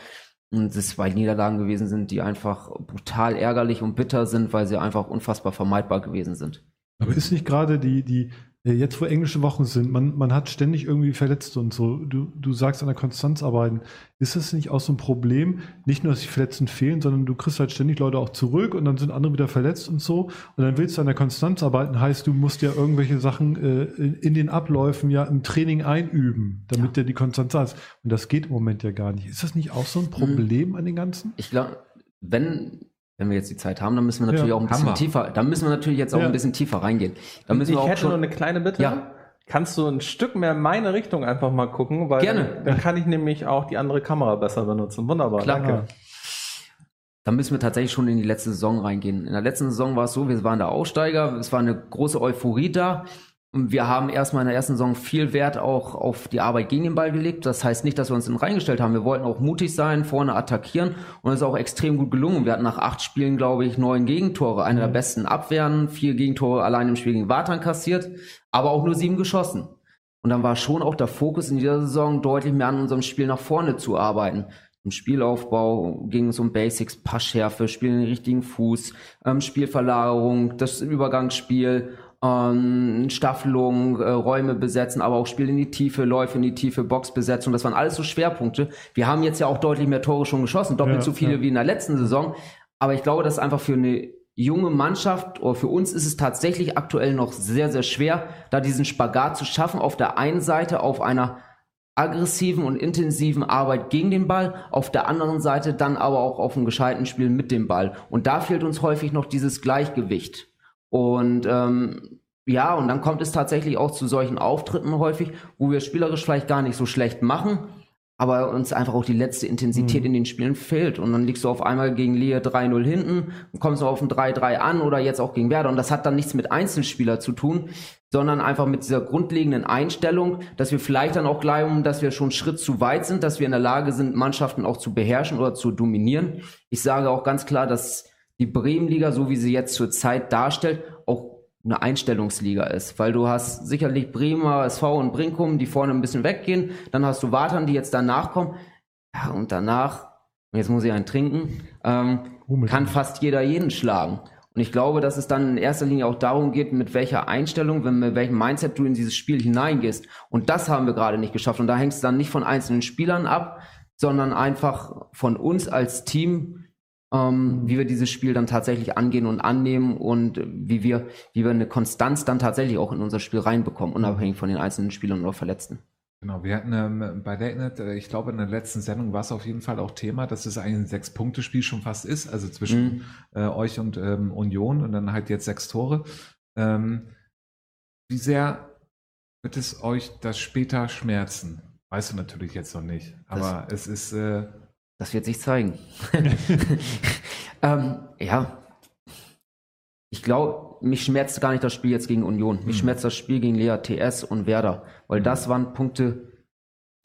Und es zwei Niederlagen gewesen sind, die einfach brutal ärgerlich und bitter sind, weil sie einfach unfassbar vermeidbar gewesen sind.
Aber ist nicht gerade die, die, jetzt wo englische Wochen sind, man, man hat ständig irgendwie Verletzte und so. Du, du sagst an der Konstanz arbeiten. Ist das nicht auch so ein Problem? Nicht nur, dass die Verletzten fehlen, sondern du kriegst halt ständig Leute auch zurück und dann sind andere wieder verletzt und so. Und dann willst du an der Konstanz arbeiten, heißt, du musst ja irgendwelche Sachen äh, in den Abläufen ja im Training einüben, damit ja. der die Konstanz hast. Und das geht im Moment ja gar nicht. Ist das nicht auch so ein hm. Problem an den Ganzen?
Ich glaube, wenn wenn wir jetzt die Zeit haben, dann müssen wir natürlich ja, auch ein bisschen Hammer. tiefer, dann müssen wir natürlich jetzt auch ja. ein bisschen tiefer reingehen. Dann müssen
ich
wir auch
hätte schon, nur eine kleine Bitte. Ja. Kannst du ein Stück mehr meine Richtung einfach mal gucken? Weil
Gerne.
Dann, dann kann ich nämlich auch die andere Kamera besser benutzen. Wunderbar,
Klar. danke. Dann müssen wir tatsächlich schon in die letzte Saison reingehen. In der letzten Saison war es so, wir waren der Aussteiger, es war eine große Euphorie da. Wir haben erstmal in der ersten Saison viel Wert auch auf die Arbeit gegen den Ball gelegt. Das heißt nicht, dass wir uns in reingestellt haben. Wir wollten auch mutig sein, vorne attackieren und es ist auch extrem gut gelungen. Wir hatten nach acht Spielen, glaube ich, neun Gegentore, eine der mhm. besten Abwehren, vier Gegentore allein im Spiel gegen Wartan kassiert, aber auch nur sieben geschossen. Und dann war schon auch der Fokus in dieser Saison deutlich mehr an unserem Spiel nach vorne zu arbeiten. Im Spielaufbau ging es um Basics, Passschärfe, Spiel in den richtigen Fuß, ähm, Spielverlagerung, das Übergangsspiel ähm, Staffelung, äh, Räume besetzen, aber auch Spiel in die Tiefe, Läufe in die Tiefe, Boxbesetzung. Das waren alles so Schwerpunkte. Wir haben jetzt ja auch deutlich mehr Tore schon geschossen, doppelt ja, so viele ja. wie in der letzten Saison. Aber ich glaube, das ist einfach für eine junge Mannschaft oder für uns ist es tatsächlich aktuell noch sehr, sehr schwer, da diesen Spagat zu schaffen. Auf der einen Seite auf einer aggressiven und intensiven Arbeit gegen den Ball, auf der anderen Seite dann aber auch auf einem gescheiten Spiel mit dem Ball. Und da fehlt uns häufig noch dieses Gleichgewicht. Und ähm, ja, und dann kommt es tatsächlich auch zu solchen Auftritten häufig, wo wir spielerisch vielleicht gar nicht so schlecht machen, aber uns einfach auch die letzte Intensität mhm. in den Spielen fehlt. Und dann liegst du auf einmal gegen Lehe 3-0 hinten, kommst du auf ein 3-3 an oder jetzt auch gegen Werder. Und das hat dann nichts mit Einzelspieler zu tun, sondern einfach mit dieser grundlegenden Einstellung, dass wir vielleicht dann auch glauben, dass wir schon einen Schritt zu weit sind, dass wir in der Lage sind, Mannschaften auch zu beherrschen oder zu dominieren. Ich sage auch ganz klar, dass die Bremenliga, so wie sie jetzt zur Zeit darstellt, auch eine Einstellungsliga ist, weil du hast sicherlich Bremer, SV und Brinkum, die vorne ein bisschen weggehen, dann hast du Watern, die jetzt danach kommen, ja, und danach, jetzt muss ich einen trinken, ähm, kann fast jeder jeden schlagen. Und ich glaube, dass es dann in erster Linie auch darum geht, mit welcher Einstellung, mit welchem Mindset du in dieses Spiel hineingehst. Und das haben wir gerade nicht geschafft. Und da hängt es dann nicht von einzelnen Spielern ab, sondern einfach von uns als Team, ähm, wie wir dieses Spiel dann tatsächlich angehen und annehmen und wie wir, wie wir eine Konstanz dann tatsächlich auch in unser Spiel reinbekommen, unabhängig von den einzelnen Spielern oder Verletzten.
Genau, wir hatten ähm, bei LateNet, äh, ich glaube in der letzten Sendung war es auf jeden Fall auch Thema, dass es ein Sechs-Punkte-Spiel schon fast ist, also zwischen
Mhm.
äh, euch und ähm, Union und dann halt jetzt sechs Tore. Ähm, wie sehr wird es euch das später schmerzen? Weißt du natürlich jetzt noch nicht, aber es ist, äh,
Das wird sich zeigen. ähm, ja. Ich glaube, mich schmerzt gar nicht das Spiel jetzt gegen Union. Mich
Mhm.
schmerzt das Spiel gegen Lea TS und Werder, weil das waren Punkte,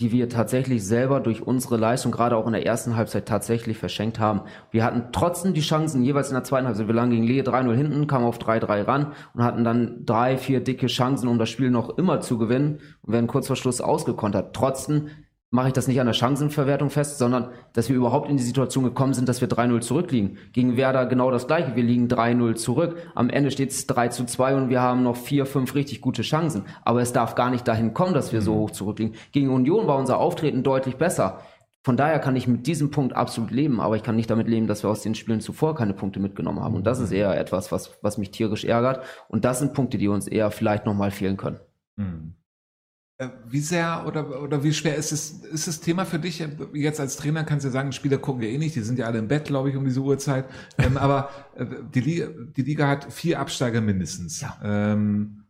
die wir tatsächlich selber durch unsere Leistung, gerade auch in der ersten Halbzeit, tatsächlich verschenkt haben. Wir hatten trotzdem die Chancen, jeweils in der zweiten Halbzeit. Wir lagen gegen Lehe 3-0 hinten, kamen auf 3-3 ran und hatten dann drei, vier dicke Chancen, um das Spiel noch immer zu gewinnen und werden kurz vor Schluss ausgekontert. Trotzdem mache ich das nicht an der Chancenverwertung fest, sondern dass wir überhaupt in die Situation gekommen sind, dass wir 3-0 zurückliegen. Gegen Werder genau das gleiche. Wir liegen 3-0 zurück. Am Ende steht es 3 zu 2 und wir haben noch vier, fünf richtig gute Chancen. Aber es darf gar nicht dahin kommen, dass wir so hoch zurückliegen. Gegen Union war unser Auftreten deutlich besser. Von daher kann ich mit diesem Punkt absolut leben, aber ich kann nicht damit leben, dass wir aus den Spielen zuvor keine Punkte mitgenommen haben. Und das ist eher etwas, was, was mich tierisch ärgert. Und das sind Punkte, die uns eher vielleicht nochmal fehlen können.
Hm. Äh, Wie sehr oder, oder wie schwer ist es, ist das Thema für dich? Jetzt als Trainer kannst du ja sagen, Spieler gucken wir eh nicht, die sind ja alle im Bett, glaube ich, um diese Uhrzeit. Ähm, aber äh, die, Liga, die Liga hat vier Absteiger mindestens.
Ja.
Ähm,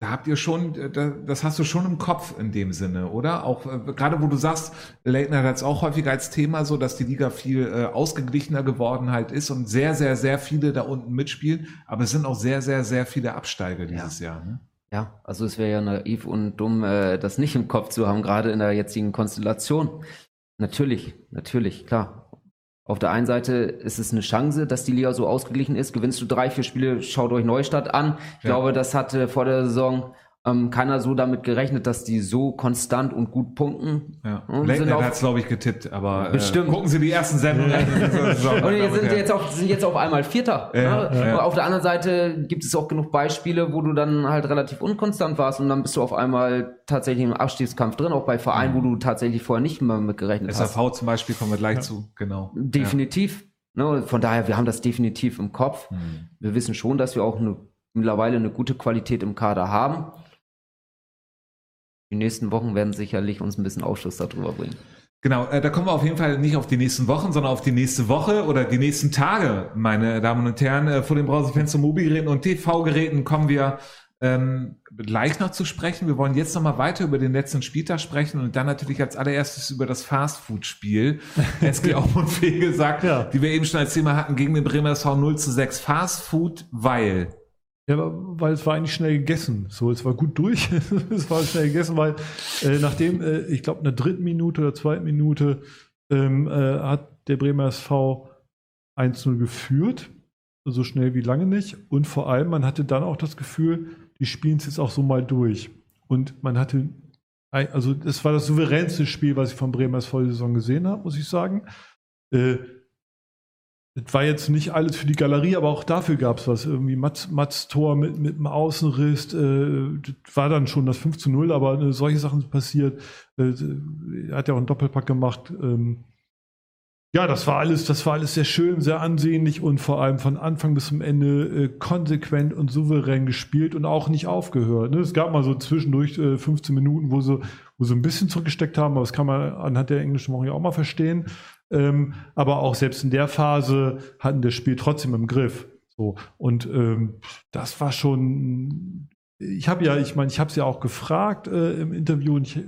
da habt ihr schon, äh, da- das hast du schon im Kopf in dem Sinne, oder? Auch äh, gerade wo du sagst, Leitner hat es auch häufiger als Thema so, dass die Liga viel äh, ausgeglichener geworden halt ist und sehr, sehr, sehr viele da unten mitspielen. Aber es sind auch sehr, sehr, sehr viele Absteiger dieses Jahr. Ne?
Ja, also es wäre ja naiv und dumm, äh, das nicht im Kopf zu haben, gerade in der jetzigen Konstellation. Natürlich, natürlich, klar. Auf der einen Seite ist es eine Chance, dass die Liga so ausgeglichen ist. Gewinnst du drei, vier Spiele, schaut euch Neustadt an. Ich
Ja.
glaube, das hatte vor der Saison ähm, keiner so damit gerechnet, dass die so konstant und gut punkten.
Ja.
Auf-
hat es, glaube ich, getippt, aber
Bestimmt.
Äh, gucken Sie die ersten Sendungen an.
Und jetzt sind jetzt, auf, sind jetzt auf einmal Vierter.
Ja,
ne?
ja.
Auf der anderen Seite gibt es auch genug Beispiele, wo du dann halt relativ unkonstant warst und dann bist du auf einmal tatsächlich im Abstiegskampf drin, auch bei Vereinen, wo du tatsächlich vorher nicht mehr mit gerechnet hast.
SAV zum Beispiel kommen wir gleich zu, genau.
Definitiv. Ne? Von daher, wir haben das definitiv im Kopf.
Ja. Hm.
Wir wissen schon, dass wir auch eine, mittlerweile eine gute Qualität im Kader haben. Die nächsten Wochen werden sicherlich uns ein bisschen Aufschluss darüber bringen.
Genau, äh, da kommen wir auf jeden Fall nicht auf die nächsten Wochen, sondern auf die nächste Woche oder die nächsten Tage, meine Damen und Herren. Äh, vor den Browserfenstern, Mobilgeräten und TV-Geräten kommen wir ähm, gleich noch zu sprechen. Wir wollen jetzt noch mal weiter über den letzten Spieltag sprechen und dann natürlich als allererstes über das Fastfood-Spiel. SG Aum und Fege sagt,
Ja.
die wir eben schon als Thema hatten, gegen den Bremer SV 0 zu 6. Fastfood, weil.
Ja, weil es war eigentlich schnell gegessen. So, es war gut durch. es war schnell gegessen, weil äh, nachdem, äh, ich glaube, in der dritten Minute oder zweiten Minute ähm, äh, hat der Bremer SV 1-0 geführt. So schnell wie lange nicht. Und vor allem, man hatte dann auch das Gefühl, die spielen es jetzt auch so mal durch. Und man hatte, also das war das souveränste Spiel, was ich von Bremer SV die Saison gesehen habe, muss ich sagen. Äh, das war jetzt nicht alles für die Galerie, aber auch dafür gab es was. Irgendwie Mats, Mats Tor mit, mit einem Außenriss, äh, das war dann schon das 5 zu 0, aber äh, solche Sachen sind passiert. Äh, er hat ja auch einen Doppelpack gemacht. Ähm, ja, das war alles, das war alles sehr schön, sehr ansehnlich und vor allem von Anfang bis zum Ende äh, konsequent und souverän gespielt und auch nicht aufgehört. Ne? Es gab mal so zwischendurch äh, 15 Minuten, wo sie, wo sie ein bisschen zurückgesteckt haben, aber das kann man anhand der englischen Woche ja auch mal verstehen. Ähm, aber auch selbst in der Phase hatten das Spiel trotzdem im Griff. So und ähm, das war schon. Ich habe ja, ich meine, ich habe es ja auch gefragt äh, im Interview und ich,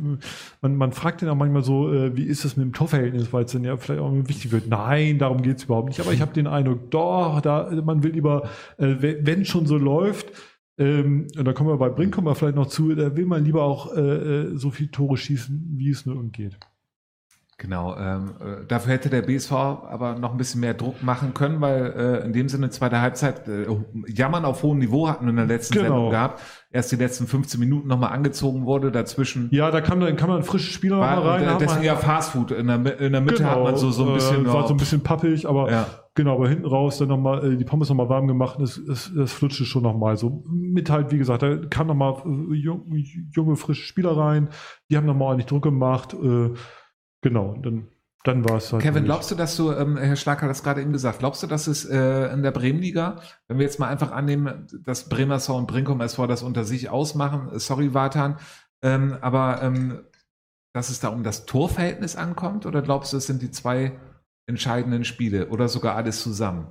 man, man fragt den auch manchmal so, äh, wie ist das mit dem Torverhältnis, weil es dann ja vielleicht auch wichtig wird. Nein, darum geht es überhaupt nicht. Aber ich habe den Eindruck, doch, da man will lieber, äh, wenn schon so läuft, ähm, und da kommen wir bei Brink kommen wir vielleicht noch zu, da will man lieber auch äh, äh, so viele Tore schießen, wie es nur irgend geht.
Genau, ähm, äh, dafür hätte der BSV aber noch ein bisschen mehr Druck machen können, weil äh, in dem Sinne zweite Halbzeit äh, Jammern auf hohem Niveau hatten wir in der letzten
Genau.
Sendung gehabt. Erst die letzten 15 Minuten nochmal angezogen wurde, dazwischen
Ja, da kann, dann kann man frische Spieler
war
rein. da
äh, deswegen ja Fastfood. In der, in der Mitte hat man so, so ein bisschen
äh, war so ein bisschen pappig, aber
Ja.
genau, aber hinten raus dann nochmal äh, die Pommes nochmal warm gemacht, das, das, das flutschte schon nochmal so. Mit halt, wie gesagt, da kam nochmal äh, jung, junge, frische Spieler rein, die haben nochmal ordentlich Druck gemacht, äh, genau, dann dann war es halt.
Kevin,
nicht.
glaubst du, dass du, ähm, Herr Schlag hat das gerade eben gesagt, glaubst du, dass es äh, in der Bremenliga, wenn wir jetzt mal einfach annehmen, dass Bremerson und Brinkum SV das unter sich ausmachen, äh, sorry Vatan, ähm, aber ähm, dass es da um das Torverhältnis ankommt oder glaubst du, es sind die zwei entscheidenden Spiele oder sogar alles zusammen?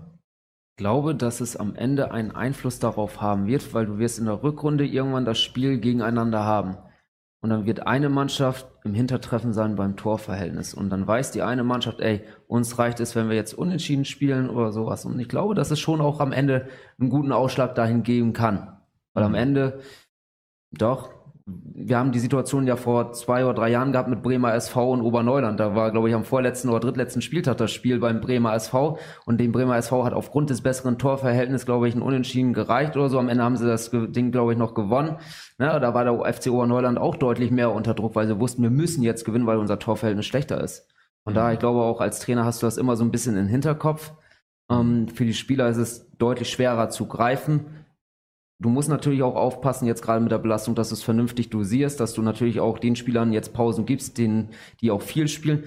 Ich glaube, dass es am Ende einen Einfluss darauf haben wird, weil du wirst in der Rückrunde irgendwann das Spiel gegeneinander haben. Und dann wird eine Mannschaft im Hintertreffen sein beim Torverhältnis. Und dann weiß die eine Mannschaft, ey, uns reicht es, wenn wir jetzt unentschieden spielen oder sowas. Und ich glaube, dass es schon auch am Ende einen guten Ausschlag dahin geben kann. Weil am Ende, doch, wir haben die Situation ja vor zwei oder drei Jahren gehabt mit Bremer SV und Oberneuland. Da war, glaube ich, am vorletzten oder drittletzten Spieltag das Spiel beim Bremer SV. Und dem Bremer SV hat aufgrund des besseren Torverhältnisses, glaube ich, ein Unentschieden gereicht oder so. Am Ende haben sie das Ding, glaube ich, noch gewonnen. Ne, da war der FC Oberneuland auch deutlich mehr unter Druck, weil sie wussten, wir müssen jetzt gewinnen, weil unser Torverhältnis schlechter ist. Von daher, ich glaube, auch als Trainer hast du das immer so ein bisschen im Hinterkopf. Ähm, für die Spieler ist es deutlich schwerer zu greifen. Du musst natürlich auch aufpassen, jetzt gerade mit der Belastung, dass du es vernünftig dosierst, dass du natürlich auch den Spielern jetzt Pausen gibst, denen, die auch viel spielen.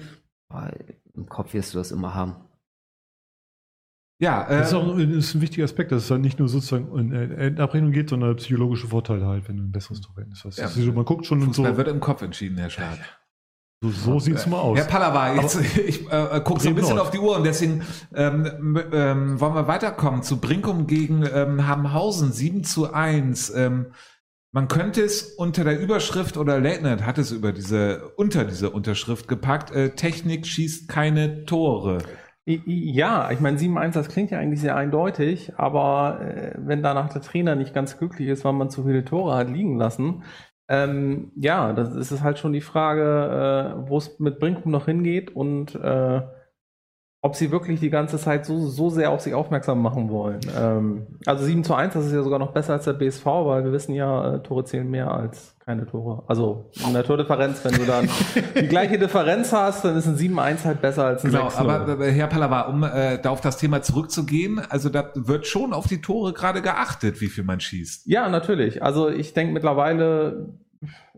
Aber im Kopf wirst du das immer haben.
Ja, äh,
Das ist, auch, ein- ist ein wichtiger Aspekt, dass es halt nicht nur sozusagen in äh, in Abrechnung geht, sondern psychologische Vorteile halt, wenn du ein besseres Torverhältnis hast.
Ja.
Das ist so, man guckt schon und so,
Fußball wird im Kopf entschieden, Herr Schlag.
So, so sieht es mal aus.
Herr Pallava, jetzt, ich äh, gucke so ein bisschen
Nord.
auf die Uhr und deswegen ähm, ähm, wollen wir weiterkommen zu Brinkum gegen ähm, Habenhausen 7 zu 1. Ähm, man könnte es unter der Überschrift oder Late Night hat es über diese, unter diese Unterschrift gepackt, äh, Technik schießt keine Tore.
Ja, ich meine 7-1, das klingt ja eigentlich sehr eindeutig, aber äh, wenn danach der Trainer nicht ganz glücklich ist, weil man zu viele Tore hat liegen lassen, ähm, ja, das ist halt schon die Frage, äh, wo es mit Brinkum noch hingeht und äh, ob sie wirklich die ganze Zeit so, so sehr auf sich aufmerksam machen wollen. Ähm, also 7 zu 1, das ist ja sogar noch besser als der BSV, weil wir wissen ja, äh, Tore zählen mehr als keine Tore. Also in der Tordifferenz, wenn du dann die gleiche Differenz hast, dann ist ein 7-1 halt besser als ein
Genau,
6-0.
aber äh, Herr Pallava, um äh, da auf das Thema zurückzugehen, also da wird schon auf die Tore gerade geachtet, wie viel man schießt.
Ja, natürlich. Also ich denke mittlerweile,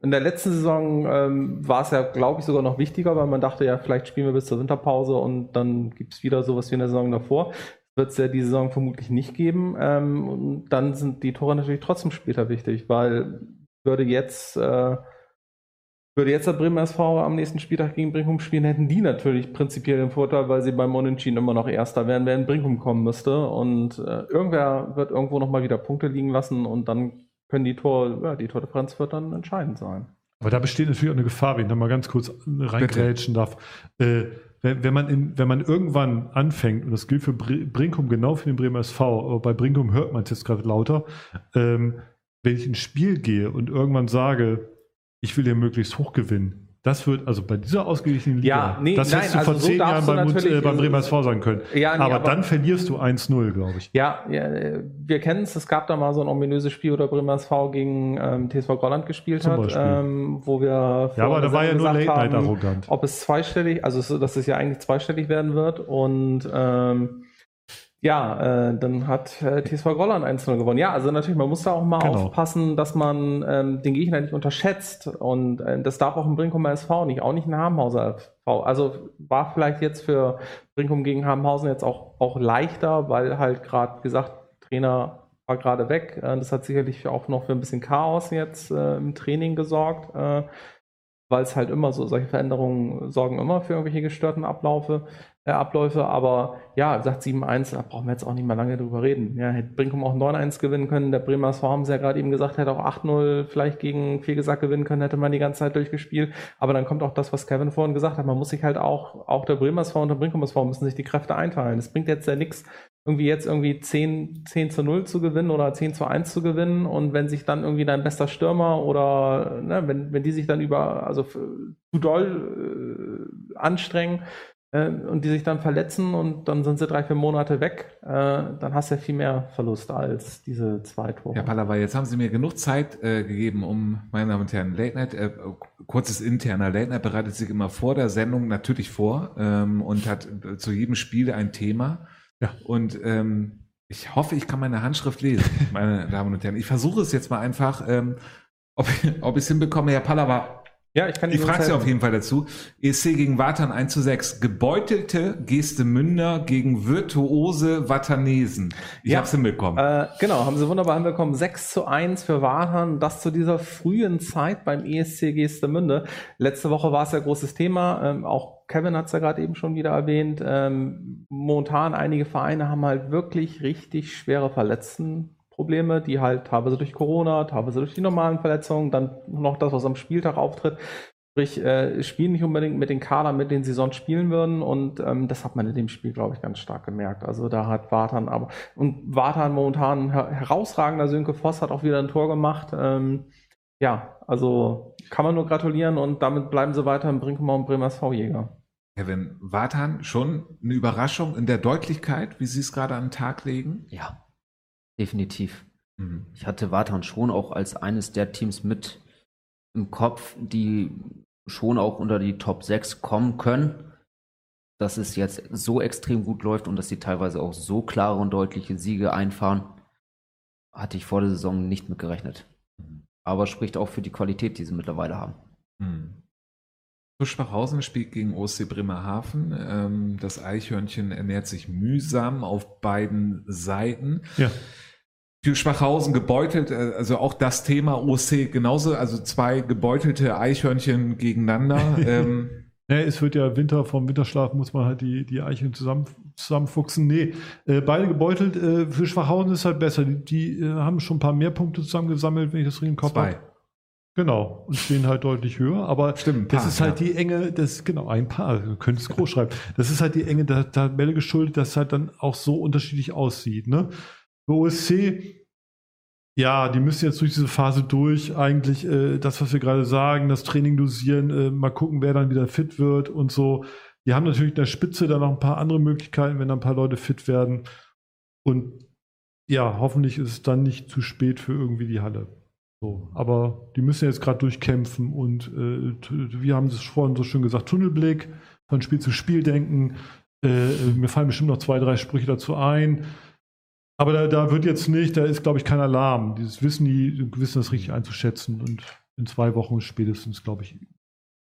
in der letzten Saison ähm, war es ja, glaube ich, sogar noch wichtiger, weil man dachte ja, vielleicht spielen wir bis zur Winterpause und dann gibt es wieder sowas wie in der Saison davor. Wird es ja die Saison vermutlich nicht geben. Ähm, und dann sind die Tore natürlich trotzdem später wichtig, weil würde jetzt äh, würde jetzt der Bremer SV am nächsten Spieltag gegen Brinkum spielen, hätten die natürlich prinzipiell den Vorteil, weil sie beim Unentschieden immer noch Erster wären, in Brinkum kommen müsste. Und äh, irgendwer wird irgendwo nochmal wieder Punkte liegen lassen und dann können die Tor, ja, die Tordifferenz wird dann entscheidend sein.
Aber da besteht natürlich auch eine Gefahr, wenn ich da mal ganz kurz reingrätschen darf. Äh, wenn, man in, wenn man irgendwann anfängt, und das gilt für Br- Brinkum genau für den Bremer SV, aber bei Brinkum hört man es jetzt gerade lauter, ähm, wenn ich ins Spiel gehe und irgendwann sage, ich will hier möglichst hoch gewinnen, das wird, also bei dieser ausgeglichenen Liga,
Ja, nee,
das hättest du vor
also so
zehn Jahren
du
beim, äh, beim Bremer SV sagen können.
Ja, nee,
aber,
aber-
dann verlierst du 1-0, glaube ich.
Ja, ja äh, wir kennen es. Es gab da mal so ein ominöses Spiel, wo der Bremer SV gegen ähm, TSV Grolland gespielt
Zum
hat, ähm, wo wir
Ja, aber da war ja nur Late Night
haben,
arrogant.
ob es zweistellig, also so, dass es ja eigentlich zweistellig werden wird. Und ähm, ja, äh, dann hat äh, TSV Grolland 1-0 gewonnen. Ja, also natürlich, man muss da auch mal
Genau.
aufpassen, dass man ähm, den Gegner nicht unterschätzt. Und äh, das darf auch ein Brinkumer SV nicht, auch nicht ein Habenhauser SV. Also war vielleicht jetzt für Brinkum gegen Habenhausen jetzt auch, auch leichter, weil halt gerade gesagt, Trainer war gerade weg. Äh, das hat sicherlich auch noch für ein bisschen Chaos jetzt äh, im Training gesorgt. Weil es halt immer so, solche Veränderungen sorgen immer für irgendwelche gestörten Ablaufe, äh, Abläufe. Aber ja, gesagt 7-1, da brauchen wir jetzt auch nicht mehr lange drüber reden. Ja, hätte Brinkum auch 9-1 gewinnen können. Der Bremer SV haben sie ja gerade eben gesagt, hätte auch 8-0 vielleicht gegen Fegesack gewinnen können, hätte man die ganze Zeit durchgespielt. Aber dann kommt auch das, was Kevin vorhin gesagt hat. Man muss sich halt auch, auch der Bremer SV und der Brinkum SV müssen sich die Kräfte einteilen. Es bringt jetzt ja nichts, irgendwie jetzt irgendwie 10, 10 zu 0 zu gewinnen oder 10 zu 1 zu gewinnen und wenn sich dann irgendwie dein bester Stürmer oder ne, wenn, wenn die sich dann über, also zu doll äh, anstrengen äh, und die sich dann verletzen und dann sind sie drei, vier Monate weg, äh, dann hast du ja viel mehr Verlust als diese zwei Tore.
Herr Pallava, jetzt haben Sie mir genug Zeit äh, gegeben, um, meine Damen und Herren, Late Night, äh, kurzes interner Late Night bereitet sich immer vor der Sendung natürlich vor ähm, und hat äh, zu jedem Spiel ein Thema.
Ja.
Und ähm, ich hoffe, ich kann meine Handschrift lesen, meine Damen und Herren. Ich versuche es jetzt mal einfach, ähm, ob, ob ich es hinbekomme. Herr Pallava,
Ja, ich kann dir
frage Sie
helfen.
auf jeden Fall dazu. ESC gegen Watern 1 zu 6. Gebeutelte Gestemünder gegen virtuose Watanesen. Ich
Ja.
hab's hinbekommen.
Äh, genau, haben sie wunderbar hinbekommen. 6 zu 1 für Warhan, das zu dieser frühen Zeit beim ESC Geestemünde. Letzte Woche war es ja großes Thema. Ähm, auch Kevin hat es ja gerade eben schon wieder erwähnt. Ähm, momentan einige Vereine haben halt wirklich richtig schwere Verletztenprobleme, die halt teilweise durch Corona, teilweise durch die normalen Verletzungen, dann noch das, was am Spieltag auftritt. Sprich, äh, spielen nicht unbedingt mit den Kadern, mit denen sie sonst spielen würden. Und ähm, das hat man in dem Spiel, glaube ich, ganz stark gemerkt. Also da hat Wartan aber und Wartan momentan ein her herausragender Sönke Voss hat auch wieder ein Tor gemacht. Ähm, ja, also kann man nur gratulieren und damit bleiben sie weiter im Brinkemer und Bremer SV-Jäger.
Kevin, Watan schon eine Überraschung in der Deutlichkeit, wie Sie es gerade an den Tag legen?
Ja, definitiv.
Mhm.
Ich hatte Watan schon auch als eines der Teams mit im Kopf, die schon auch unter die Top 6 kommen können. Dass es jetzt so extrem gut läuft und dass sie teilweise auch so klare und deutliche Siege einfahren, hatte ich vor der Saison nicht mit gerechnet. Aber spricht auch für die Qualität, die sie mittlerweile haben.
Hm. So Schwachhausen spielt gegen OSC Bremerhaven. Ähm, das Eichhörnchen ernährt sich mühsam auf beiden Seiten.
Ja.
Für Schwachhausen gebeutelt, äh, also auch das Thema OSC genauso, also zwei gebeutelte Eichhörnchen gegeneinander. ähm,
Ja, es wird ja Winter, vom Winterschlaf muss man halt die, die Eichen zusammen, zusammenfuchsen. Nee, äh, beide gebeutelt. Äh, für Schwachhausen ist halt besser. Die, die äh, haben schon ein paar mehr Punkte zusammengesammelt, wenn ich das richtig im Kopf
zwei.
habe. Genau. Und stehen halt deutlich höher. Aber
Stimmt,
das
paar,
ist halt
ja.
die Enge, das, genau, ein paar, du könntest groß schreiben. Das ist halt die Enge der Tabelle geschuldet, dass es halt dann auch so unterschiedlich aussieht. Ne? OSC, ja, die müssen jetzt durch diese Phase durch. Eigentlich äh, das, was wir gerade sagen, das Training dosieren, äh, mal gucken, wer dann wieder fit wird und so. Die haben natürlich in der Spitze dann noch ein paar andere Möglichkeiten, wenn dann ein paar Leute fit werden. Und ja, hoffentlich ist es dann nicht zu spät für irgendwie die Halle. So, aber die müssen jetzt gerade durchkämpfen und äh, wir haben es vorhin so schön gesagt, Tunnelblick, von Spiel zu Spiel denken. Äh, mir fallen bestimmt noch zwei, drei Sprüche dazu ein. Aber da, da wird jetzt nicht, da ist, glaube ich, kein Alarm. Dieses Wissen, die wissen das richtig einzuschätzen und in zwei Wochen spätestens, glaube ich,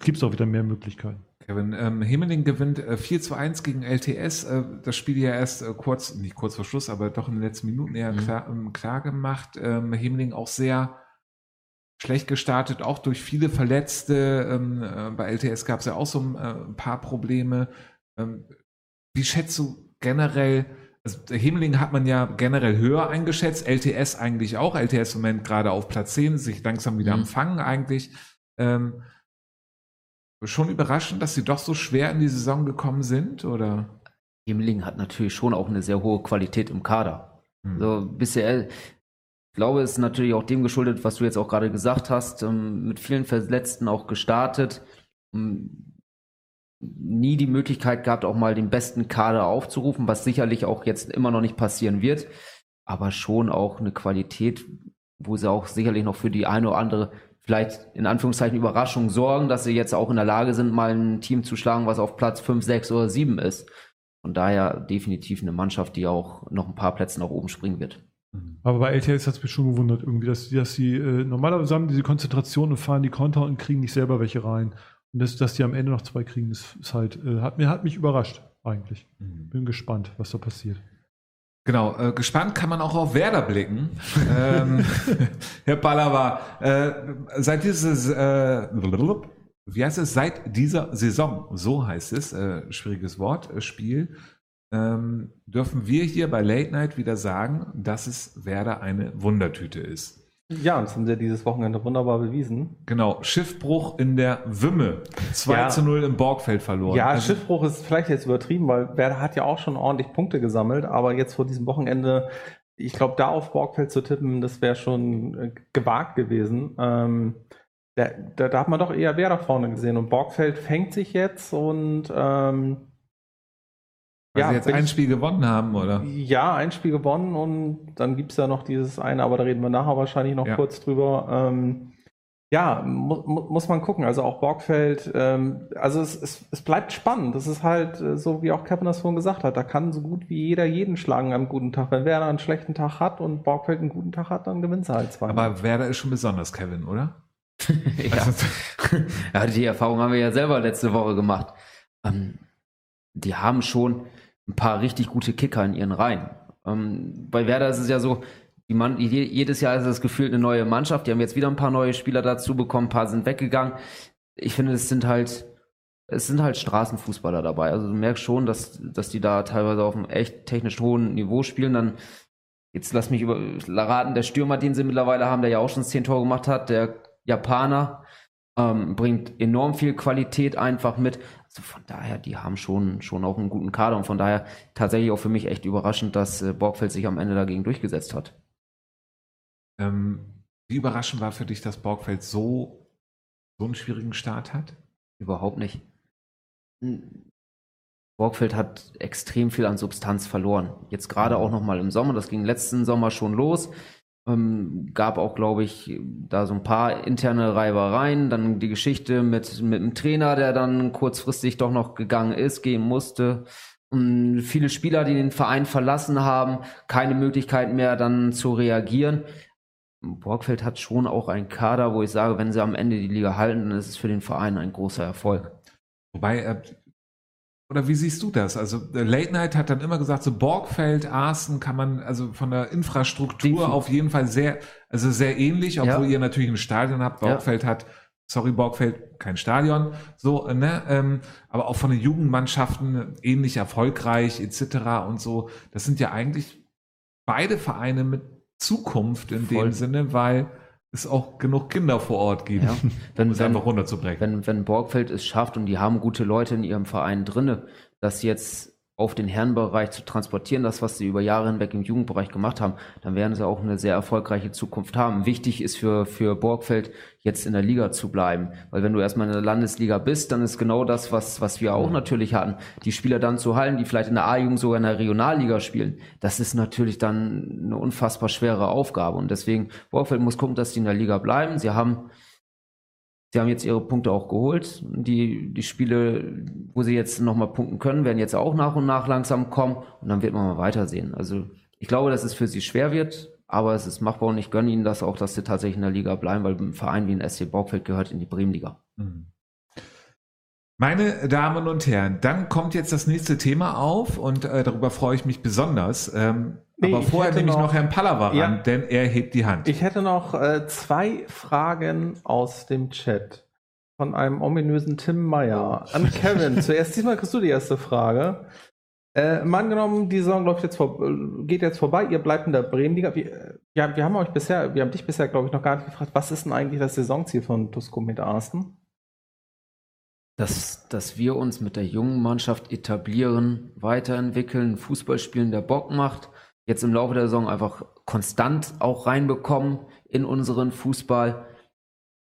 gibt es auch wieder mehr Möglichkeiten.
Kevin, ähm, Himmeling gewinnt äh, 4 zu 1 gegen LTS. Äh, das Spiel ja erst äh, kurz, nicht kurz vor Schluss, aber doch in den letzten Minuten eher
Mhm.
klar, ähm, klar gemacht. Ähm, Himmeling auch sehr schlecht gestartet, auch durch viele Verletzte. Ähm, äh, bei LTS gab es ja auch so ein, äh, ein paar Probleme. Ähm, wie schätzt du generell, also Himmeling hat man ja generell höher eingeschätzt, LTS eigentlich auch. LTS im Moment gerade auf Platz 10, sich langsam wieder
Mhm.
am Fangen eigentlich. Ähm, schon überraschend, dass sie doch so schwer in die Saison gekommen sind, oder?
Himmeling hat natürlich schon auch eine sehr hohe Qualität im Kader.
Hm.
So bisher, ich glaube, es ist natürlich auch dem geschuldet, was du jetzt auch gerade gesagt hast, ähm, mit vielen Verletzten auch gestartet. Nie die Möglichkeit gehabt, auch mal den besten Kader aufzurufen, was sicherlich auch jetzt immer noch nicht passieren wird, aber schon auch eine Qualität, wo sie auch sicherlich noch für die eine oder andere vielleicht in Anführungszeichen Überraschung sorgen, dass sie jetzt auch in der Lage sind, mal ein Team zu schlagen, was auf Platz 5, 6 oder 7 ist. Von daher definitiv eine Mannschaft, die auch noch ein paar Plätze nach oben springen wird.
Aber bei LTS hat es mich schon gewundert, irgendwie, dass, dass sie äh, normalerweise haben diese Konzentration und fahren die Konter und kriegen nicht selber welche rein. Und das, dass die am Ende noch zwei kriegen, das ist halt, äh, hat, mir, hat mich überrascht, eigentlich.
Mhm.
Bin gespannt, was da passiert.
Genau, äh, gespannt kann man auch auf Werder blicken. ähm, Herr Pallava, äh, seit dieses, äh, wie heißt es, seit dieser Saison, so heißt es, äh, schwieriges Wort, äh, Spiel, ähm, dürfen wir hier bei Late Night wieder sagen, dass es Werder eine Wundertüte ist.
Ja, das haben sie dieses Wochenende wunderbar bewiesen.
Genau, Schiffbruch in der Wümme. 2
Ja.
zu 0 im Borgfeld verloren.
Ja,
Also,
Schiffbruch ist vielleicht jetzt übertrieben, weil Werder hat ja auch schon ordentlich Punkte gesammelt, aber jetzt vor diesem Wochenende, ich glaube, da auf Borgfeld zu tippen, das wäre schon äh, gewagt gewesen. Ähm, da, da, da hat man doch eher Werder vorne gesehen und Borgfeld fängt sich jetzt und ähm,
weil
ja,
sie jetzt ein
ich-
Spiel gewonnen haben, oder?
ja, ein Spiel gewonnen und dann gibt es ja noch dieses eine, aber da reden wir nachher wahrscheinlich noch
Ja.
kurz drüber. Ähm, ja, mu mu muss man gucken. Also auch Borgfeld, ähm, also es, es, es bleibt spannend. Das ist halt äh, so, wie auch Kevin das vorhin gesagt hat. Da kann so gut wie jeder jeden schlagen am guten Tag. Wenn Werder einen schlechten Tag hat und Borgfeld einen guten Tag hat, dann gewinnt sie halt zwei.
Aber Werder ist schon besonders, Kevin, oder?
ja.
Also,
ja, die Erfahrung haben wir ja selber letzte Woche gemacht. Ähm, die haben schon ein paar richtig gute Kicker in ihren Reihen. Ähm, bei Werder ist es ja so, je- jedes Jahr ist es gefühlt eine neue Mannschaft. Die haben jetzt wieder ein paar neue Spieler dazu bekommen, ein paar sind weggegangen. Ich finde, es sind halt, es sind halt Straßenfußballer dabei. Also du merkst schon, dass, dass die da teilweise auf einem echt technisch hohen Niveau spielen. Dann, jetzt lass mich über raten, der Stürmer, den sie mittlerweile haben, der ja auch schon zehn Tore gemacht hat, der Japaner, ähm, bringt enorm viel Qualität einfach mit. Also von daher, die haben schon, schon auch einen guten Kader und von daher tatsächlich auch für mich echt überraschend, dass äh, Borgfeld sich am Ende dagegen durchgesetzt hat.
ähm, wie überraschend war für dich, dass Borgfeld so, so einen schwierigen Start hat?
Überhaupt nicht. Hm. Borgfeld hat extrem viel an Substanz verloren. Jetzt gerade auch nochmal im Sommer, das ging letzten Sommer schon los. Ähm, gab auch, glaube ich, da so ein paar interne Reibereien. Dann die Geschichte mit, mit dem Trainer, der dann kurzfristig doch noch gegangen ist, gehen musste. Und viele Spieler, die den Verein verlassen haben, keine Möglichkeit mehr dann zu reagieren. Borgfeld hat schon auch einen Kader, wo ich sage, wenn sie am Ende die Liga halten, dann ist es für den Verein ein großer Erfolg.
Wobei, äh, oder wie siehst du das? Also äh, Late Night hat dann immer gesagt, so Borgfeld, Arsen kann man also von der Infrastruktur
Definitiv.
auf jeden Fall sehr, also sehr ähnlich, obwohl
Ja.
ihr natürlich ein Stadion habt.
Ja.
Borgfeld hat, sorry Borgfeld, kein Stadion, so, äh, ne, ähm, aber auch von den Jugendmannschaften ähnlich erfolgreich etc. und so. Das sind ja eigentlich beide Vereine mit Zukunft in
Voll.
dem Sinne, weil es auch genug Kinder vor Ort gibt,
Ja.
um
Wenn,
es
wenn,
einfach runterzubrechen.
wenn, wenn Borgfeld es schafft und die haben gute Leute in ihrem Verein drinne, das jetzt auf den Herrenbereich zu transportieren, das, was sie über Jahre hinweg im Jugendbereich gemacht haben, dann werden sie auch eine sehr erfolgreiche Zukunft haben. Wichtig ist für, für Borgfeld, jetzt in der Liga zu bleiben. Weil wenn du erstmal in der Landesliga bist, dann ist genau das, was, was wir auch natürlich hatten, die Spieler dann zu halten, die vielleicht in der A-Jugend sogar in der Regionalliga spielen. Das ist natürlich dann eine unfassbar schwere Aufgabe. Und deswegen, Borgfeld muss gucken, dass die in der Liga bleiben. Sie haben Sie haben jetzt ihre Punkte auch geholt. Die, die Spiele, wo sie jetzt nochmal punkten können, werden jetzt auch nach und nach langsam kommen. Und dann wird man mal weitersehen. Also ich glaube, dass es für sie schwer wird, aber es ist machbar und ich gönne ihnen das auch, dass sie tatsächlich in der Liga bleiben, weil ein Verein wie ein SC Borgfeld gehört in die Bremenliga.
Mhm. Meine Damen und Herren, dann kommt jetzt das nächste Thema auf und äh, darüber freue ich mich besonders. Ähm,
Nee,
aber vorher nehme ich
noch-
noch Herrn Pallava ran,
Ja.
denn er hebt die Hand.
Ich hätte noch äh, zwei Fragen aus dem Chat von einem ominösen Tim Meyer an Kevin. Zuerst diesmal kriegst du die erste Frage. Äh, mal angenommen, die Saison läuft jetzt vor, äh, geht jetzt vorbei, ihr bleibt in der Bremenliga. Wir, äh, ja, wir haben euch bisher, wir haben dich bisher, glaube ich, noch gar nicht gefragt, was ist denn eigentlich das Saisonziel von Tusko mit Arsten?
Dass, dass wir uns mit der jungen Mannschaft etablieren, weiterentwickeln, Fußball spielen, der Bock macht, jetzt im Laufe der Saison einfach konstant auch reinbekommen in unseren Fußball.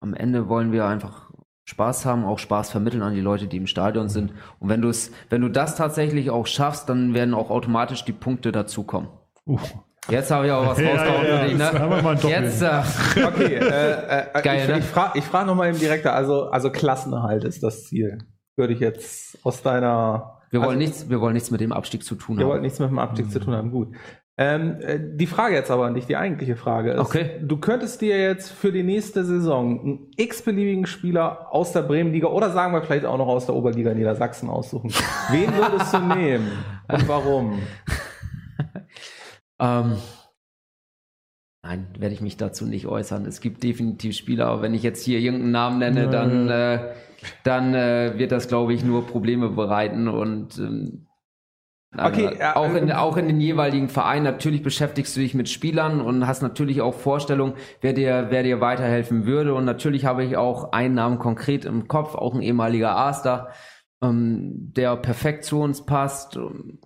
Am Ende wollen wir einfach Spaß haben, auch Spaß vermitteln an die Leute, die im Stadion sind. Und wenn du es, wenn du das tatsächlich auch schaffst, dann werden auch automatisch die Punkte dazukommen.
Uh.
Jetzt habe ich auch was
Ja,
rausgehauen
ja,
für dich,
das haben wir mal
ne? Jetzt, äh,
Okay, äh, äh,
Geil,
ich,
ne?
ich frage ich frag nochmal eben direkter, also, also Klassenerhalt ist das Ziel. Würde ich jetzt aus deiner
wir wollen
Also-
nichts, wir wollen nichts mit dem Abstieg zu tun
Ihr
haben.
wollt nichts mit dem Abstieg zu tun haben, gut. Ähm, äh, die Frage jetzt aber nicht, die eigentliche Frage ist,
Okay.
du könntest dir jetzt für die nächste Saison einen x-beliebigen Spieler aus der Bremenliga oder sagen wir vielleicht auch noch aus der Oberliga Niedersachsen aussuchen. Wen würdest du nehmen und warum?
Ähm, nein, werde ich mich dazu nicht äußern. Es gibt definitiv Spieler, aber wenn ich jetzt hier irgendeinen Namen nenne, dann, äh, dann äh, wird das, glaube ich, nur Probleme bereiten und ähm,
Okay,
äh,
ja,
auch, in,
äh,
auch in den jeweiligen Vereinen. Natürlich beschäftigst du dich mit Spielern und hast natürlich auch Vorstellungen, wer dir, wer dir weiterhelfen würde. Und natürlich habe ich auch einen Namen konkret im Kopf, auch ein ehemaliger A-Star, ähm, der perfekt zu uns passt. ähm,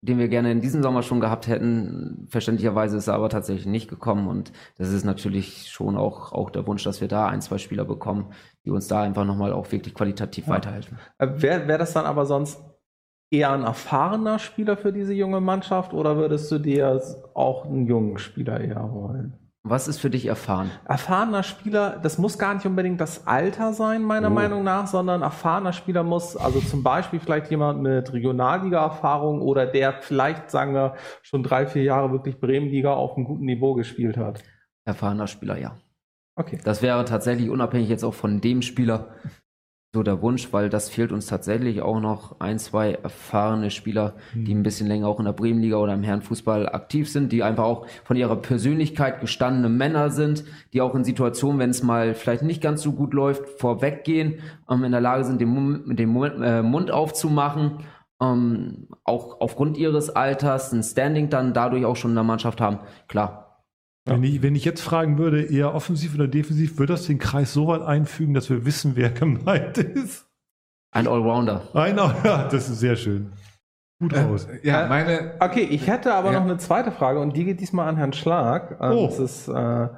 den wir gerne in diesem Sommer schon gehabt hätten. Verständlicherweise ist er aber tatsächlich nicht gekommen und das ist natürlich schon auch, auch der Wunsch, dass wir da ein, zwei Spieler bekommen, die uns da einfach nochmal auch wirklich qualitativ
Ja.
weiterhelfen.
Äh, Wäre wär das dann aber sonst eher ein erfahrener Spieler für diese junge Mannschaft oder würdest du dir auch einen jungen Spieler eher wollen?
Was ist für dich erfahren?
Erfahrener Spieler, das muss gar nicht unbedingt das Alter sein, meiner
Oh.
Meinung nach, sondern erfahrener Spieler muss, also zum Beispiel vielleicht jemand mit Regionalliga-Erfahrung oder der vielleicht, sagen wir, schon drei, vier Jahre wirklich Bremenliga auf einem guten Niveau gespielt hat.
Erfahrener Spieler, ja.
Okay.
Das wäre tatsächlich unabhängig jetzt auch von dem Spieler so der Wunsch, weil das fehlt uns tatsächlich auch noch ein, zwei erfahrene Spieler, die ein bisschen länger auch in der Bremenliga oder im Herrenfußball aktiv sind, die einfach auch von ihrer Persönlichkeit gestandene Männer sind, die auch in Situationen, wenn es mal vielleicht nicht ganz so gut läuft, vorweggehen, ähm, in der Lage sind, den, Mund- den Mund, äh, Mund aufzumachen, ähm, auch aufgrund ihres Alters ein Standing dann dadurch auch schon in der Mannschaft haben. Klar,
Wenn, ich, wenn ich jetzt fragen würde, eher offensiv oder defensiv, würde das den Kreis so weit einfügen, dass wir wissen, wer gemeint ist?
ein Allrounder.
Einer, ja, das ist sehr schön. Gut aus.
Ja,
Äh,
meine,
Okay, ich hätte aber
Ja.
noch eine zweite Frage und die geht diesmal an Herrn Schlag. Ähm,
Oh.
Das ist äh,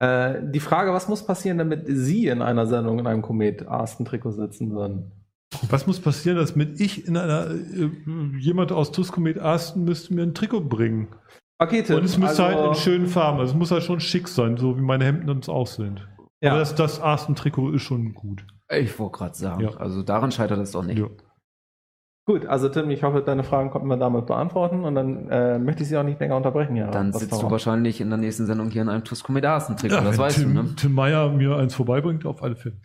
äh, die Frage, was muss passieren, damit Sie in einer Sendung in einem Komet-Arsten-Trikot sitzen würden?
Was muss passieren, dass mit ich in einer, äh, jemand aus Tuskomet Asten müsste mir ein Trikot bringen?
Tim.
Und es müsste
also,
halt in schönen Farben, also es muss halt schon schick sein, so wie meine Hemden uns auch sind.
Ja.
Aber das, das Asten-Trikot ist schon gut.
Ich wollte gerade sagen,
Ja.
also daran scheitert es doch nicht.
Ja.
Gut, also Tim, ich hoffe, deine Fragen konnten wir damit beantworten und dann äh, möchte ich Sie auch nicht länger unterbrechen. Ja,
Dann sitzt du wahrscheinlich in der nächsten Sendung hier in einem Tuscomedasen-Trikot,
Ja,
das weißt
Tim,
du, ne?
Tim Meyer mir eins vorbeibringt, auf alle Fälle.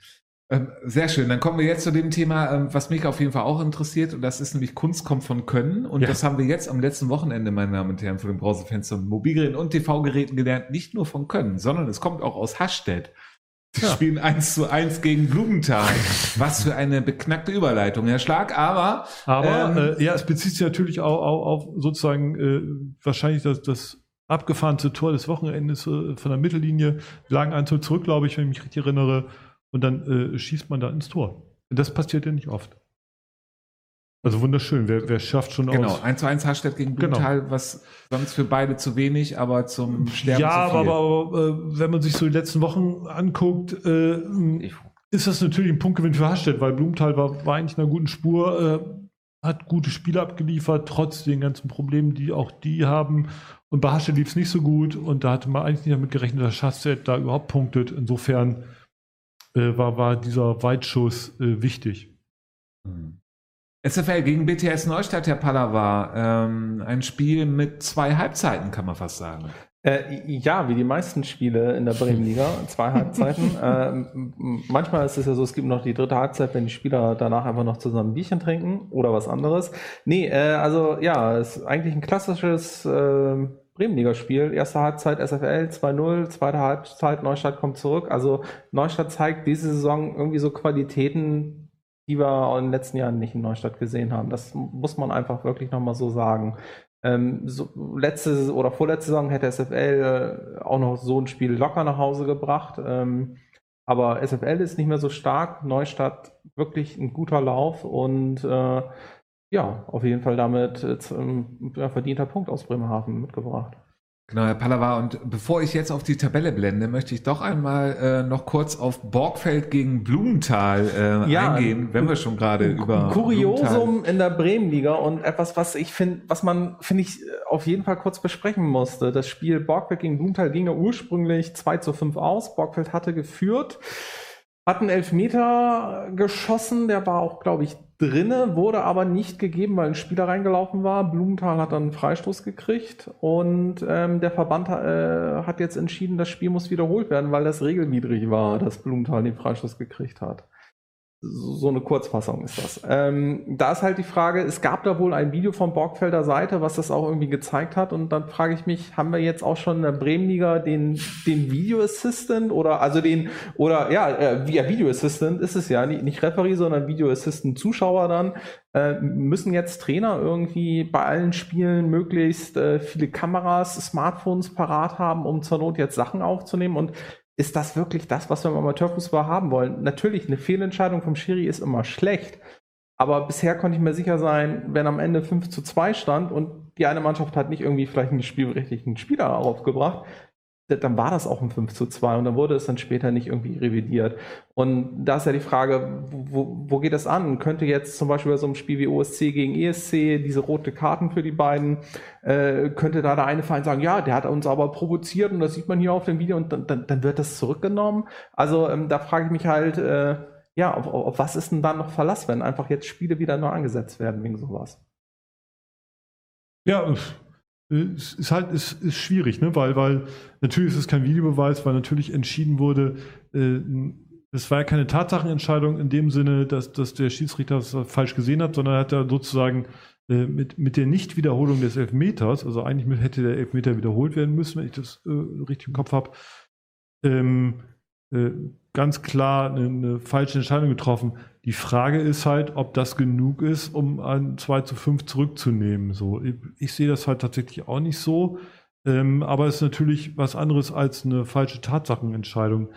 Ähm, sehr schön. Dann kommen wir jetzt zu dem Thema, ähm, was mich auf jeden Fall auch interessiert. Und das ist nämlich Kunst kommt von Können. Und
Ja.
das haben wir jetzt am letzten Wochenende, meine Damen und Herren, von den Brausefenster und Mobilgeräten und TV-Geräten gelernt. Nicht nur von Können, sondern es kommt auch aus Hasstedt. Die
Ja.
spielen 1 zu 1 gegen Blumenthal. Was für eine beknackte Überleitung, Herr Schlag. Aber
Aber
Ähm,
äh, ja, es bezieht sich natürlich auch, auch auf sozusagen äh, wahrscheinlich das, das abgefahrenste Tor des Wochenendes äh, von der Mittellinie. Lagen ein Tor zurück, glaube ich, wenn ich mich richtig erinnere. Und dann äh, schießt man da ins Tor. Das passiert ja nicht oft. Also wunderschön. Wer, wer schafft schon
Genau,
aus.
1 zu 1 Hasstedt gegen
Genau.
Blumenthal, was sonst für beide zu wenig, aber zum Sterben
Ja,
zu viel.
aber, aber äh, wenn man sich so die letzten Wochen anguckt, äh, ist das natürlich ein Punktgewinn für Hasstedt, weil Blumenthal war, war eigentlich in einer guten Spur, äh, hat gute Spiele abgeliefert, trotz den ganzen Problemen, die auch die haben. Und bei Hasstedt lief es nicht so gut und da hatte man eigentlich nicht damit gerechnet, dass Hasstedt da überhaupt punktet. Insofern äh, war, war dieser Weitschuss äh, wichtig.
SFL gegen BTS Neustadt, Herr Pallava. Ähm, ein Spiel mit zwei Halbzeiten, kann man fast sagen.
Äh, ja, wie die meisten Spiele in der Bremenliga, zwei Halbzeiten. ähm, manchmal ist es ja so, es gibt noch die dritte Halbzeit, wenn die Spieler danach einfach noch zusammen ein Bierchen trinken oder was anderes. Nee, äh, also ja, es ist eigentlich ein klassisches äh, Bremenliga-Spiel. Erste Halbzeit SFL 2-0, zweite Halbzeit Neustadt kommt zurück. Also Neustadt zeigt diese Saison irgendwie so Qualitäten, die wir in den letzten Jahren nicht in Neustadt gesehen haben. Das muss man einfach wirklich nochmal so sagen. Ähm, so, letzte oder vorletzte Saison hätte SFL äh, auch noch so ein Spiel locker nach Hause gebracht. Ähm, aber SFL ist nicht mehr so stark. Neustadt wirklich ein guter Lauf und äh, ja, auf jeden Fall damit äh, z- ähm, verdienter Punkt aus Bremerhaven mitgebracht.
Genau, Herr Pallava. Und bevor ich jetzt auf die Tabelle blende, möchte ich doch einmal äh, noch kurz auf Borgfeld gegen Blumenthal äh,
Ja,
eingehen, wenn wir schon gerade
Ein
über
Kuriosum in der Bremenliga und etwas, was ich finde, was man, finde ich, auf jeden Fall kurz besprechen musste. Das Spiel Borgfeld gegen Blumenthal ging ja ursprünglich 2 zu 5 aus. Borgfeld hatte geführt, hat einen Elfmeter geschossen, der war auch, glaube ich, drinne, wurde aber nicht gegeben, weil ein Spieler reingelaufen war. Blumenthal hat dann einen Freistoß gekriegt und ähm, der Verband äh, hat jetzt entschieden, das Spiel muss wiederholt werden, weil das regelwidrig war, dass Blumenthal den Freistoß gekriegt hat. So eine Kurzfassung ist das. Ähm, da ist halt die Frage, es gab da wohl ein Video von Borgfelder Seite, was das auch irgendwie gezeigt hat. Und dann frage ich mich, haben wir jetzt auch schon in der Bremenliga den, den Video Assistant oder also den, oder ja, äh, ja, Video Assistant ist es ja, nicht, nicht Referee, sondern Video Assistant Zuschauer dann. Äh, müssen jetzt Trainer irgendwie bei allen Spielen möglichst äh, viele Kameras, Smartphones parat haben, um zur Not jetzt Sachen aufzunehmen und ist das wirklich das, was wir im Amateurfußball haben wollen? Natürlich, eine Fehlentscheidung vom Schiri ist immer schlecht. Aber bisher konnte ich mir sicher sein, wenn am Ende 5 zu 2 stand und die eine Mannschaft hat nicht irgendwie vielleicht einen spielberechtigten Spieler aufgebracht, dann war das auch ein 5 zu 2 und dann wurde es dann später nicht irgendwie revidiert. Und da ist ja die Frage, wo, wo geht das an? Könnte jetzt zum Beispiel bei so einem Spiel wie OSC gegen ESC diese rote Karten für die beiden, äh, könnte da der eine Verein sagen, ja, der hat uns aber provoziert und das sieht man hier auf dem Video und dann, dann, dann wird das zurückgenommen. Also ähm, da frage ich mich halt, äh, ja, auf, auf was ist denn dann noch Verlass, wenn einfach jetzt Spiele wieder neu angesetzt werden wegen sowas?
Ja, es ist halt ist, ist schwierig, ne? weil, weil natürlich ist es kein Videobeweis, weil natürlich entschieden wurde, äh, es war ja keine Tatsachenentscheidung in dem Sinne, dass, dass der Schiedsrichter es falsch gesehen hat, sondern er hat er sozusagen äh, mit, mit der Nichtwiederholung des Elfmeters, also eigentlich mit- hätte der Elfmeter wiederholt werden müssen, wenn ich das äh, richtig im Kopf habe, ähm, äh, ganz klar eine, eine falsche Entscheidung getroffen. Die Frage ist halt, ob das genug ist, um ein 2 zu 5 zurückzunehmen. So, ich, ich sehe das halt tatsächlich auch nicht so. Ähm, aber es ist natürlich was anderes als eine falsche Tatsachenentscheidung.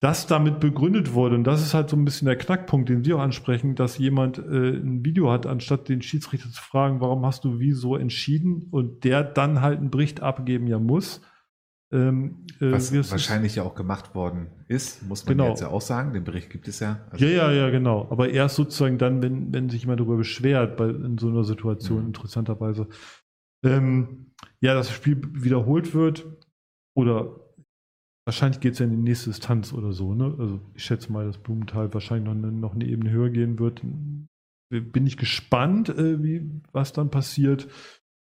Das damit begründet wurde, und das ist halt so ein bisschen der Knackpunkt, den Sie auch ansprechen, dass jemand äh, ein Video hat, anstatt den Schiedsrichter zu fragen, warum hast du wie so entschieden und der dann halt einen Bericht abgeben ja muss. Ähm, äh,
Was wahrscheinlich ja auch gemacht worden ist, muss man
Genau.
jetzt ja auch sagen. Den Bericht gibt es ja. Also,
Ja, ja, ja, genau. Aber erst sozusagen dann, wenn, wenn sich jemand darüber beschwert, bei, in so einer Situation,
Mhm.
interessanterweise. Ähm, ja, das Spiel wiederholt wird oder wahrscheinlich geht es ja in die nächste Distanz oder so. Ne? Also ich schätze mal, dass Blumenthal wahrscheinlich noch eine, noch eine Ebene höher gehen wird. Bin ich gespannt, äh, wie, was dann passiert.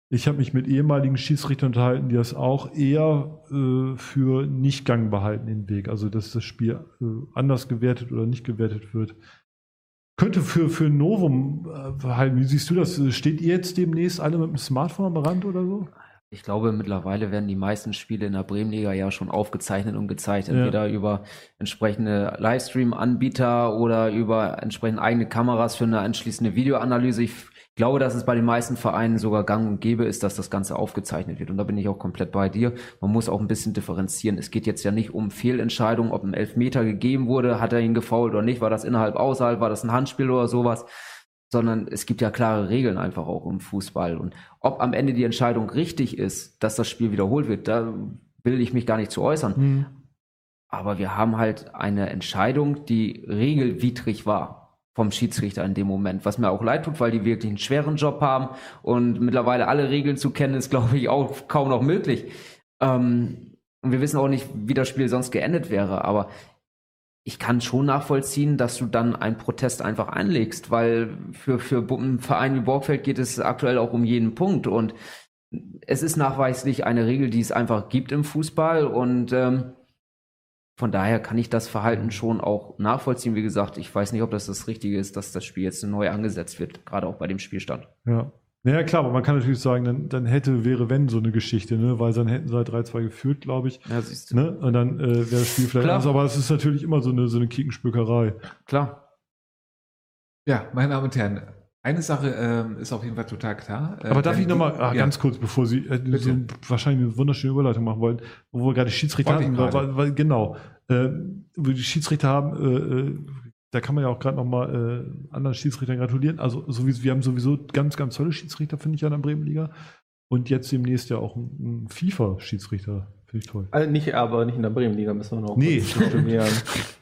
Ich habe mich mit ehemaligen Schiedsrichtern unterhalten, die das auch eher äh, für nicht gangbar halten, den Weg. Also, dass das Spiel äh, anders gewertet oder nicht gewertet wird. Könnte für, für ein Novum äh, halten. Wie siehst du das? Steht ihr jetzt demnächst alle mit dem Smartphone am Rand oder so?
Ich glaube, mittlerweile werden die meisten Spiele in der Bremenliga ja schon aufgezeichnet und gezeigt.
Ja.
Entweder über entsprechende Livestream-Anbieter oder über entsprechend eigene Kameras für eine anschließende Videoanalyse. Ich glaube, dass es bei den meisten Vereinen sogar gang und gäbe ist, dass das Ganze aufgezeichnet wird. Und da bin ich auch komplett bei dir. Man muss auch ein bisschen differenzieren. Es geht jetzt ja nicht um Fehlentscheidungen, ob ein Elfmeter gegeben wurde, hat er ihn gefault oder nicht, war das innerhalb, außerhalb, war das ein Handspiel oder sowas sondern es gibt ja klare Regeln einfach auch im Fußball. Und ob am Ende die Entscheidung richtig ist, dass das Spiel wiederholt wird, da will ich mich gar nicht zu äußern. Aber wir haben halt eine Entscheidung, die regelwidrig war vom Schiedsrichter in dem Moment, was mir auch leid tut, weil die wirklich einen schweren Job haben und mittlerweile alle Regeln zu kennen, ist, glaube ich, auch kaum noch möglich. Ähm, und wir wissen auch nicht, wie das Spiel sonst geendet wäre, aber ich kann schon nachvollziehen, dass du dann einen Protest einfach einlegst, weil für, für einen Verein wie Borgfeld geht es aktuell auch um jeden Punkt und es ist nachweislich eine Regel, die es einfach gibt im Fußball und ähm, von daher kann ich das Verhalten schon auch nachvollziehen. Wie gesagt, ich weiß nicht, ob das das Richtige ist, dass das Spiel jetzt neu angesetzt wird, gerade auch bei dem Spielstand.
Ja. Ja, klar, aber man kann natürlich sagen, dann, dann hätte, wäre, wenn so eine Geschichte, ne? weil dann hätten sie halt 3-2 geführt, glaube ich.
Ja, siehst du.
Ne? Und dann äh, wäre das Spiel vielleicht
Klar.
anders. Aber es ist natürlich immer so eine, so eine Kiekenspökerei.
Klar.
Ja, meine Damen und Herren, eine Sache ähm, ist auf jeden Fall total klar. Äh,
Aber darf ich nochmal, ah,
ja.
ganz kurz, bevor Sie äh, so wahrscheinlich eine wunderschöne Überleitung machen wollen, wo wir gerade Schiedsrichter
Wollte
hatten, weil, weil, weil, genau, äh, wo die Schiedsrichter haben, äh, äh, da kann man ja auch gerade nochmal äh, anderen Schiedsrichtern gratulieren. Also sowieso, wir haben sowieso ganz, ganz tolle Schiedsrichter, finde ich, an der Bremenliga. Und jetzt demnächst ja auch ein, ein FIFA-Schiedsrichter. Finde ich toll.
Also nicht, aber nicht in der Bremenliga müssen wir noch
Nee.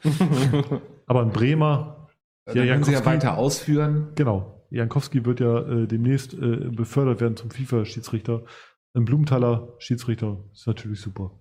Aber ein Bremer, Ja,
können Sie ja weiter ausführen.
genau. Jankowski wird ja äh, demnächst äh, befördert werden zum FIFA-Schiedsrichter. Ein Blumenthaler Schiedsrichter ist natürlich super.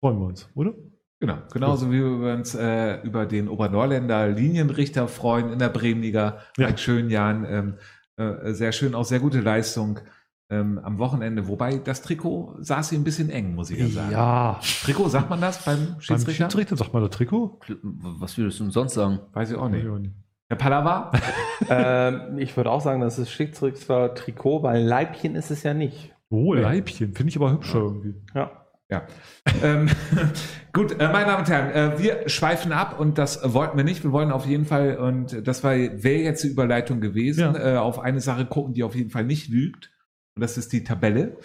Freuen wir uns, oder?
Genau, genauso wie wir uns äh, über den Obernorländer Linienrichter freuen in der Bremenliga.
Ja.
Mike Schönjan, ähm, äh, sehr schön, auch sehr gute Leistung ähm, am Wochenende. Wobei das Trikot saß hier ein bisschen eng, muss ich ja sagen.
Ja.
Trikot, sagt man das beim
Beim
Schiedsrichter?
Schiedsrichter sagt man das Trikot?
Was würdest du denn sonst sagen?
Weiß ich auch nicht.
Ja, nicht.
Herr Pallava?
ähm, ich würde auch sagen, das ist Schiedsrichter Trikot, weil Leibchen ist es ja nicht.
Oh, Leibchen. Finde ich aber hübscher irgendwie.
Ja.
Ja. ähm, gut, äh, meine Damen und Herren, äh, wir schweifen ab und das wollten wir nicht. Wir wollen auf jeden Fall, und das war wäre jetzt die Überleitung gewesen,
Ja.
äh, auf eine Sache gucken, die auf jeden Fall nicht lügt. Und das ist die Tabelle.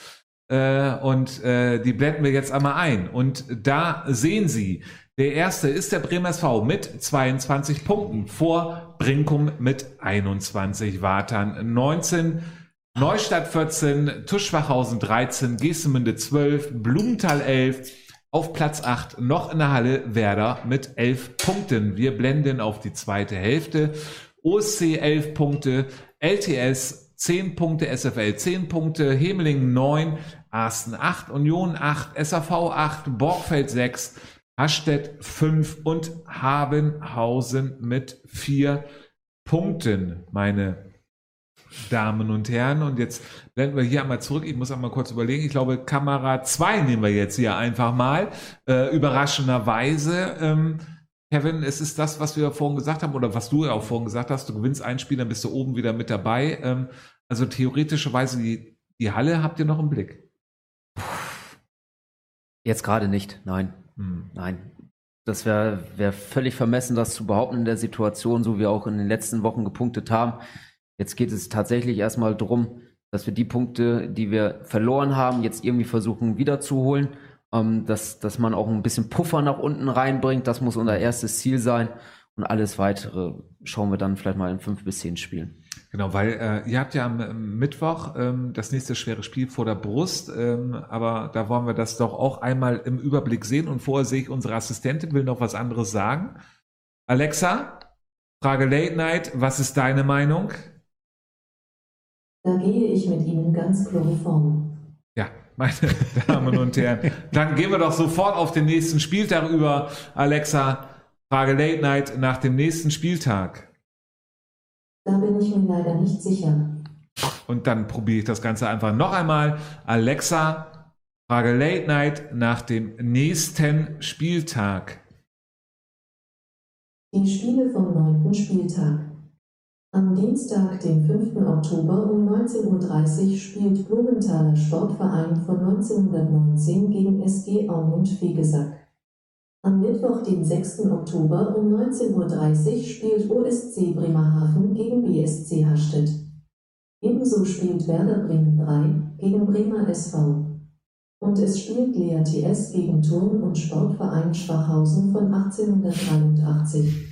Äh, und äh, die blenden wir jetzt einmal ein. Und da sehen Sie, der erste ist der Bremer SV mit 22 Punkten vor Brinkum mit 21, Watern 19, Neustadt 14, Tuschwachhausen 13, Geestemünde 12, Blumenthal 11, auf Platz 8 noch in der Halle Werder mit 11 Punkten. Wir blenden auf die zweite Hälfte. OSC 11 Punkte, LTS 10 Punkte, SFL 10 Punkte, Hemeling 9, Arsten 8, Union 8, SAV 8, Borgfeld 6, Hastedt 5 und Habenhausen mit 4 Punkten, meine Damen und Herren. Und jetzt blenden wir hier einmal zurück. Ich muss einmal kurz überlegen. Ich glaube, Kamera 2 nehmen wir jetzt hier einfach mal. Äh, überraschenderweise. Ähm, Kevin, es ist das, was wir vorhin gesagt haben, oder was du ja auch vorhin gesagt hast. Du gewinnst ein Spiel, dann bist du oben wieder mit dabei. Ähm, also theoretischerweise die, die Halle habt ihr noch im Blick.
Jetzt gerade nicht, nein.
Hm.
Nein. Das wäre wär völlig vermessen, das zu behaupten in der Situation, so wie wir auch in den letzten Wochen gepunktet haben. Jetzt geht es tatsächlich erstmal darum, dass wir die Punkte, die wir verloren haben, jetzt irgendwie versuchen wiederzuholen. Ähm, dass, dass man auch ein bisschen Puffer nach unten reinbringt, das muss unser erstes Ziel sein. Und alles weitere schauen wir dann vielleicht mal in fünf bis zehn Spielen.
Genau, weil äh, ihr habt ja am Mittwoch ähm, das nächste schwere Spiel vor der Brust, ähm, aber da wollen wir das doch auch einmal im Überblick sehen und vorher sehe ich, unsere Assistentin will noch was anderes sagen. Alexa, Frage Late Night, was ist deine Meinung?
Da gehe ich mit Ihnen ganz chloroform.
Ja, meine Damen und Herren, dann gehen wir doch sofort auf den nächsten Spieltag über. Alexa, Frage Late Night nach dem nächsten Spieltag.
Da bin ich mir leider nicht sicher.
Und dann probiere ich das Ganze einfach noch einmal. Alexa, Frage Late Night nach dem nächsten Spieltag.
Die Spiele vom neunten Spieltag. Am Dienstag, dem 5. Oktober um 19.30 Uhr spielt Blumenthaler Sportverein von 1919 gegen SG Aumund Fegesack. Am Mittwoch, den 6. Oktober um 19.30 Uhr spielt OSC Bremerhaven gegen BSC Hastedt. Ebenso spielt Werder Bremen 3 gegen Bremer SV. Und es spielt Lea TS gegen Turn- und Sportverein Schwachhausen von 1883.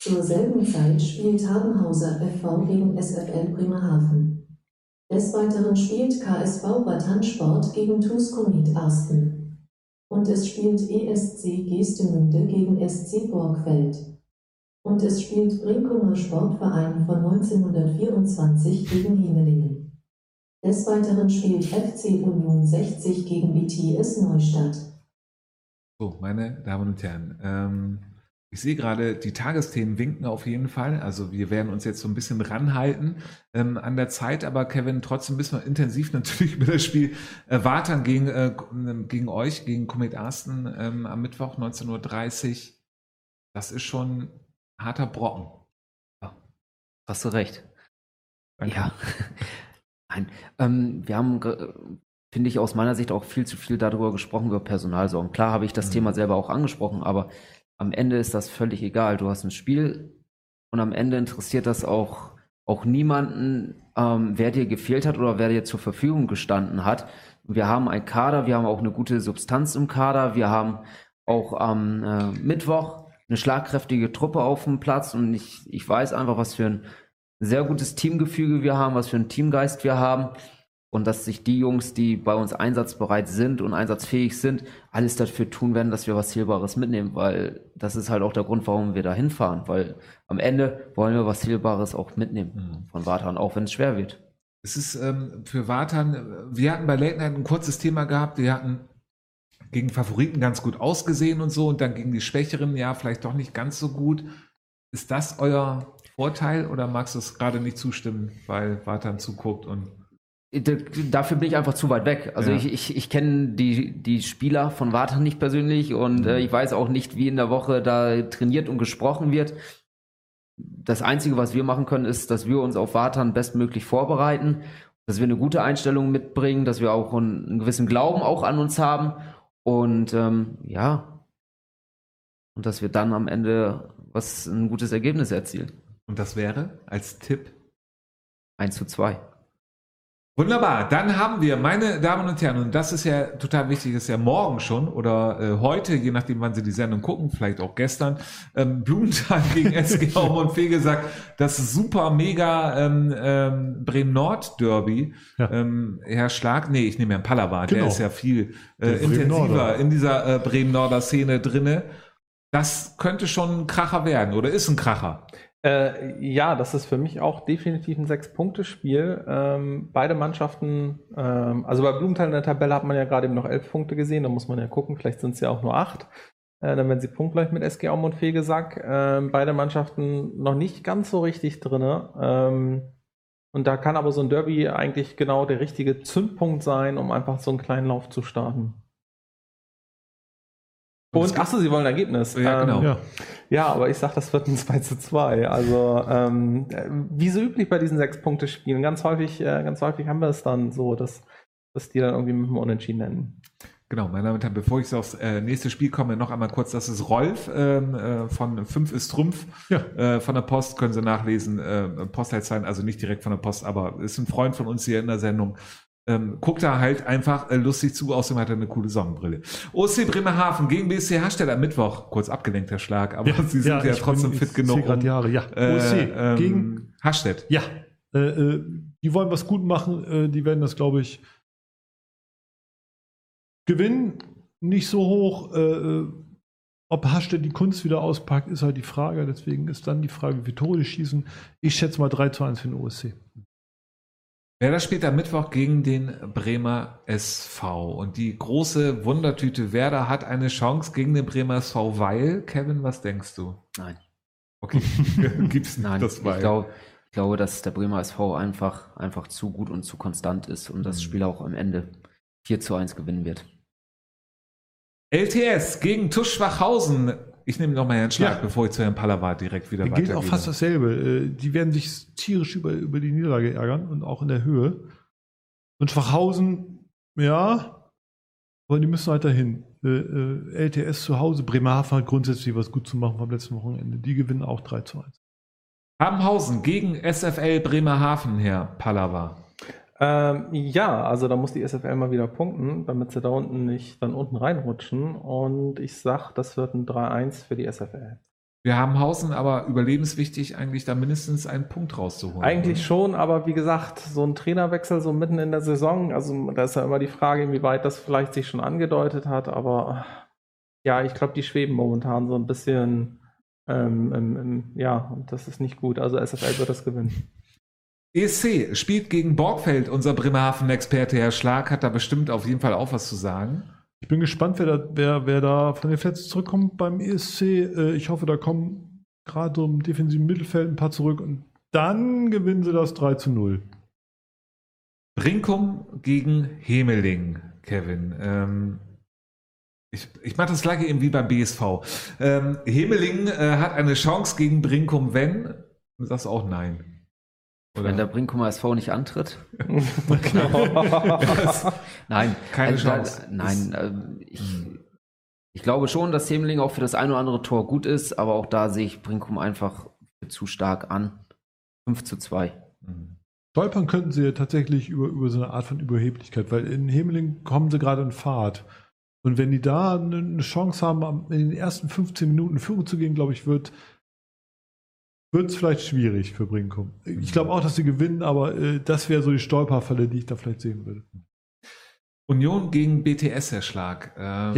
Zur selben Zeit spielt Habenhauser FV gegen SFL Bremerhaven. Des Weiteren spielt KSV Bad Handsport gegen TuS Komet Arsten. Und es spielt ESC Geestemünde gegen SC Borgfeld. Und es spielt Brinkumer Sportverein von 1924 gegen Hiemelingen. Des Weiteren spielt FC Union 60 gegen BTS Neustadt.
So, meine Damen und Herren, ähm, ich sehe gerade, die Tagesthemen winken auf jeden Fall. Also wir werden uns jetzt so ein bisschen ranhalten ähm, an der Zeit, aber Kevin, trotzdem müssen wir intensiv natürlich über das Spiel äh, Wartern gegen, äh, gegen euch, gegen Komet Arsten ähm, am Mittwoch 19.30 Uhr. Das ist schon harter Brocken.
Hast du recht.
Danke.
Ja. Nein. Ähm, wir haben, finde ich, aus meiner Sicht auch viel zu viel darüber gesprochen, über Personalsorgen. Klar habe ich das
Mhm.
Thema selber auch angesprochen, aber am Ende ist das völlig egal. Du hast ein Spiel und am Ende interessiert das auch, auch niemanden, ähm, wer dir gefehlt hat oder wer dir zur Verfügung gestanden hat. Wir haben einen Kader, wir haben auch eine gute Substanz im Kader, wir haben auch am äh, Mittwoch eine schlagkräftige Truppe auf dem Platz und ich, ich weiß einfach, was für ein sehr gutes Teamgefüge wir haben, was für einen Teamgeist wir haben und dass sich die Jungs, die bei uns einsatzbereit sind und einsatzfähig sind, alles dafür tun werden, dass wir was Hilbares mitnehmen, weil das ist halt auch der Grund, warum wir da hinfahren, weil am Ende wollen wir was Hilbares auch mitnehmen
Mhm.
von Wartan, auch wenn es schwer wird.
Es ist ähm, für Wartan, wir hatten bei Late Night ein kurzes Thema gehabt, wir hatten gegen Favoriten ganz gut ausgesehen und so und dann gegen die Schwächeren, ja, vielleicht doch nicht ganz so gut. Ist das euer Vorteil oder magst du es gerade nicht zustimmen, weil Wartan zuguckt und
D- Dafür bin ich einfach zu weit weg. Also
Ja.
ich, ich, ich kenne die, die Spieler von Wartan nicht persönlich und äh, ich weiß auch nicht, wie in der Woche da trainiert und gesprochen wird. Das Einzige, was wir machen können, ist, dass wir uns auf Wartan bestmöglich vorbereiten, dass wir eine gute Einstellung mitbringen, dass wir auch einen, einen gewissen Glauben auch an uns haben und ähm, ja, und dass wir dann am Ende was ein gutes Ergebnis erzielen.
Und das wäre als Tipp
1 zu 2.
Wunderbar, dann haben wir, meine Damen und Herren, und das ist ja total wichtig, ist ja morgen schon oder äh, heute, je nachdem, wann Sie die Sendung gucken, vielleicht auch gestern, ähm, Blumenthal gegen SG und Fegesack, das super mega ähm, ähm, Bremen-Nord-Derby.
Ja.
Ähm, Herr Schlag, nee, ich nehme Herrn Pallava, der
Genau.
ist ja viel äh,
Der
intensiver in dieser äh, Bremen-Norder Szene drinne. Das könnte schon ein Kracher werden oder ist ein Kracher.
Äh, ja, das ist für mich auch definitiv ein Sechs-Punkte-Spiel. Ähm, beide Mannschaften, ähm, also bei Blumenthal in der Tabelle hat man ja gerade eben noch elf Punkte gesehen, da muss man ja gucken, vielleicht sind es ja auch nur acht. Äh, dann werden sie punktgleich mit SG Aum und Fegesack. Ähm, beide Mannschaften noch nicht ganz so richtig drin. Ähm, Und da kann aber so ein Derby eigentlich genau der richtige Zündpunkt sein, um einfach so einen kleinen Lauf zu starten. Und achso, Sie wollen Ergebnis.
Ja, genau.
Ja.
Ja, aber ich sag, das wird ein 2 zu 2. Also, ähm, wie so üblich bei diesen Sechs-Punkte-Spielen, ganz häufig, äh, ganz häufig haben wir es dann so, dass, dass die dann irgendwie mit dem Unentschieden enden.
Genau, meine Damen und Herren, bevor ich so aufs äh, nächste Spiel komme, noch einmal kurz, das ist Rolf ähm, äh, von 5 ist Trumpf
Ja.
äh, von der Post, können Sie nachlesen, äh, Postleitzahlen, also nicht direkt von der Post, aber ist ein Freund von uns hier in der Sendung. Ähm, guckt da halt einfach äh, lustig zu, außerdem hat er eine coole Sonnenbrille. OC Bremerhaven gegen BSC Hersteller Mittwoch, kurz abgelenkter Schlag, aber Sie sind ja,
ich
trotzdem
bin-
fit genug. um,
Jahre, ja.
äh,
OC
ähm,
gegen
Hastedt.
Ja, äh, äh, die wollen was gut machen. Äh, die werden das, glaube ich, gewinnen. Nicht so hoch. Äh, äh, ob Hastedt die Kunst wieder auspackt, ist halt die Frage. Deswegen ist dann die Frage, wie Tore schießen. Ich schätze mal 3 zu 1 für den OSC.
Werder spielt am Mittwoch gegen den Bremer SV. Und die große Wundertüte Werder hat eine Chance gegen den Bremer SV, weil, Kevin, was denkst du?
Nein.
Okay, gibt's nicht
Nein,
das
ich
weil.
glaube, ich glaube, dass der Bremer SV einfach, einfach zu gut und zu konstant ist und das
Mhm.
Spiel auch am Ende 4 zu 1 gewinnen wird.
LTS gegen Tusch Schwachhausen. Ich nehme noch mal Herrn Schlag,
Ja.
bevor ich zu Herrn Pallava direkt wieder
Gilt auch
weitergehe.
fast dasselbe. Äh, die werden sich tierisch über, über die Niederlage ärgern und auch in der Höhe. Und Schwachhausen, ja, aber die müssen halt dahin. Äh, äh, LTS zu Hause, Bremerhaven hat grundsätzlich was gut zu machen vom letzten Wochenende. Die gewinnen auch 3 zu 1.
Habenhausen gegen SFL Bremerhaven, Herr Pallava.
Ähm, ja, also da muss die SFL mal wieder punkten, damit sie da unten nicht dann unten reinrutschen. Und ich sag, das wird ein 3-1 für die SFL.
Wir haben Hausen aber überlebenswichtig, eigentlich da mindestens einen Punkt rauszuholen.
Eigentlich schon, aber wie gesagt, so ein Trainerwechsel so mitten in der Saison, also da ist ja immer die Frage, inwieweit das vielleicht sich schon angedeutet hat, aber ja, ich glaube, die schweben momentan so ein bisschen, ähm, ähm, ja, und das ist nicht gut. Also SFL wird das gewinnen.
ESC spielt gegen Borgfeld. Unser Bremerhaven-Experte Herr Schlag hat da bestimmt auf jeden Fall auch was zu sagen.
Ich bin gespannt, wer da, wer, wer da von den Verletzten zurückkommt beim ESC. Äh, Ich hoffe, da kommen gerade so im defensiven Mittelfeld ein paar zurück und dann gewinnen sie das 3 zu 0.
Brinkum gegen Hemeling, Kevin. Ähm, ich ich mache das gleiche eben wie beim BSV. Ähm, Hemeling äh, hat eine Chance gegen Brinkum, wenn. Du sagst auch nein.
Wenn der Brinkumer SV nicht antritt. Nein,
Keine
also da-
Chance.
nein, ähm, ich, ich glaube schon, dass Hemling auch für das eine oder andere Tor gut ist, aber auch da sehe ich Brinkum einfach zu stark an. 5 zu 2.
Mhm.
Stolpern könnten sie ja tatsächlich über, über so eine Art von Überheblichkeit, weil in Hemeling kommen sie gerade in Fahrt. Und wenn die da eine, Chance haben, in den ersten 15 Minuten in Führung zu gehen, glaube ich, wird es vielleicht schwierig für Brinkum. Ich glaube auch, dass sie gewinnen, aber äh, das wäre so die Stolperfalle, die ich da vielleicht sehen würde.
Union gegen BTS, Herr Schlag. Ähm,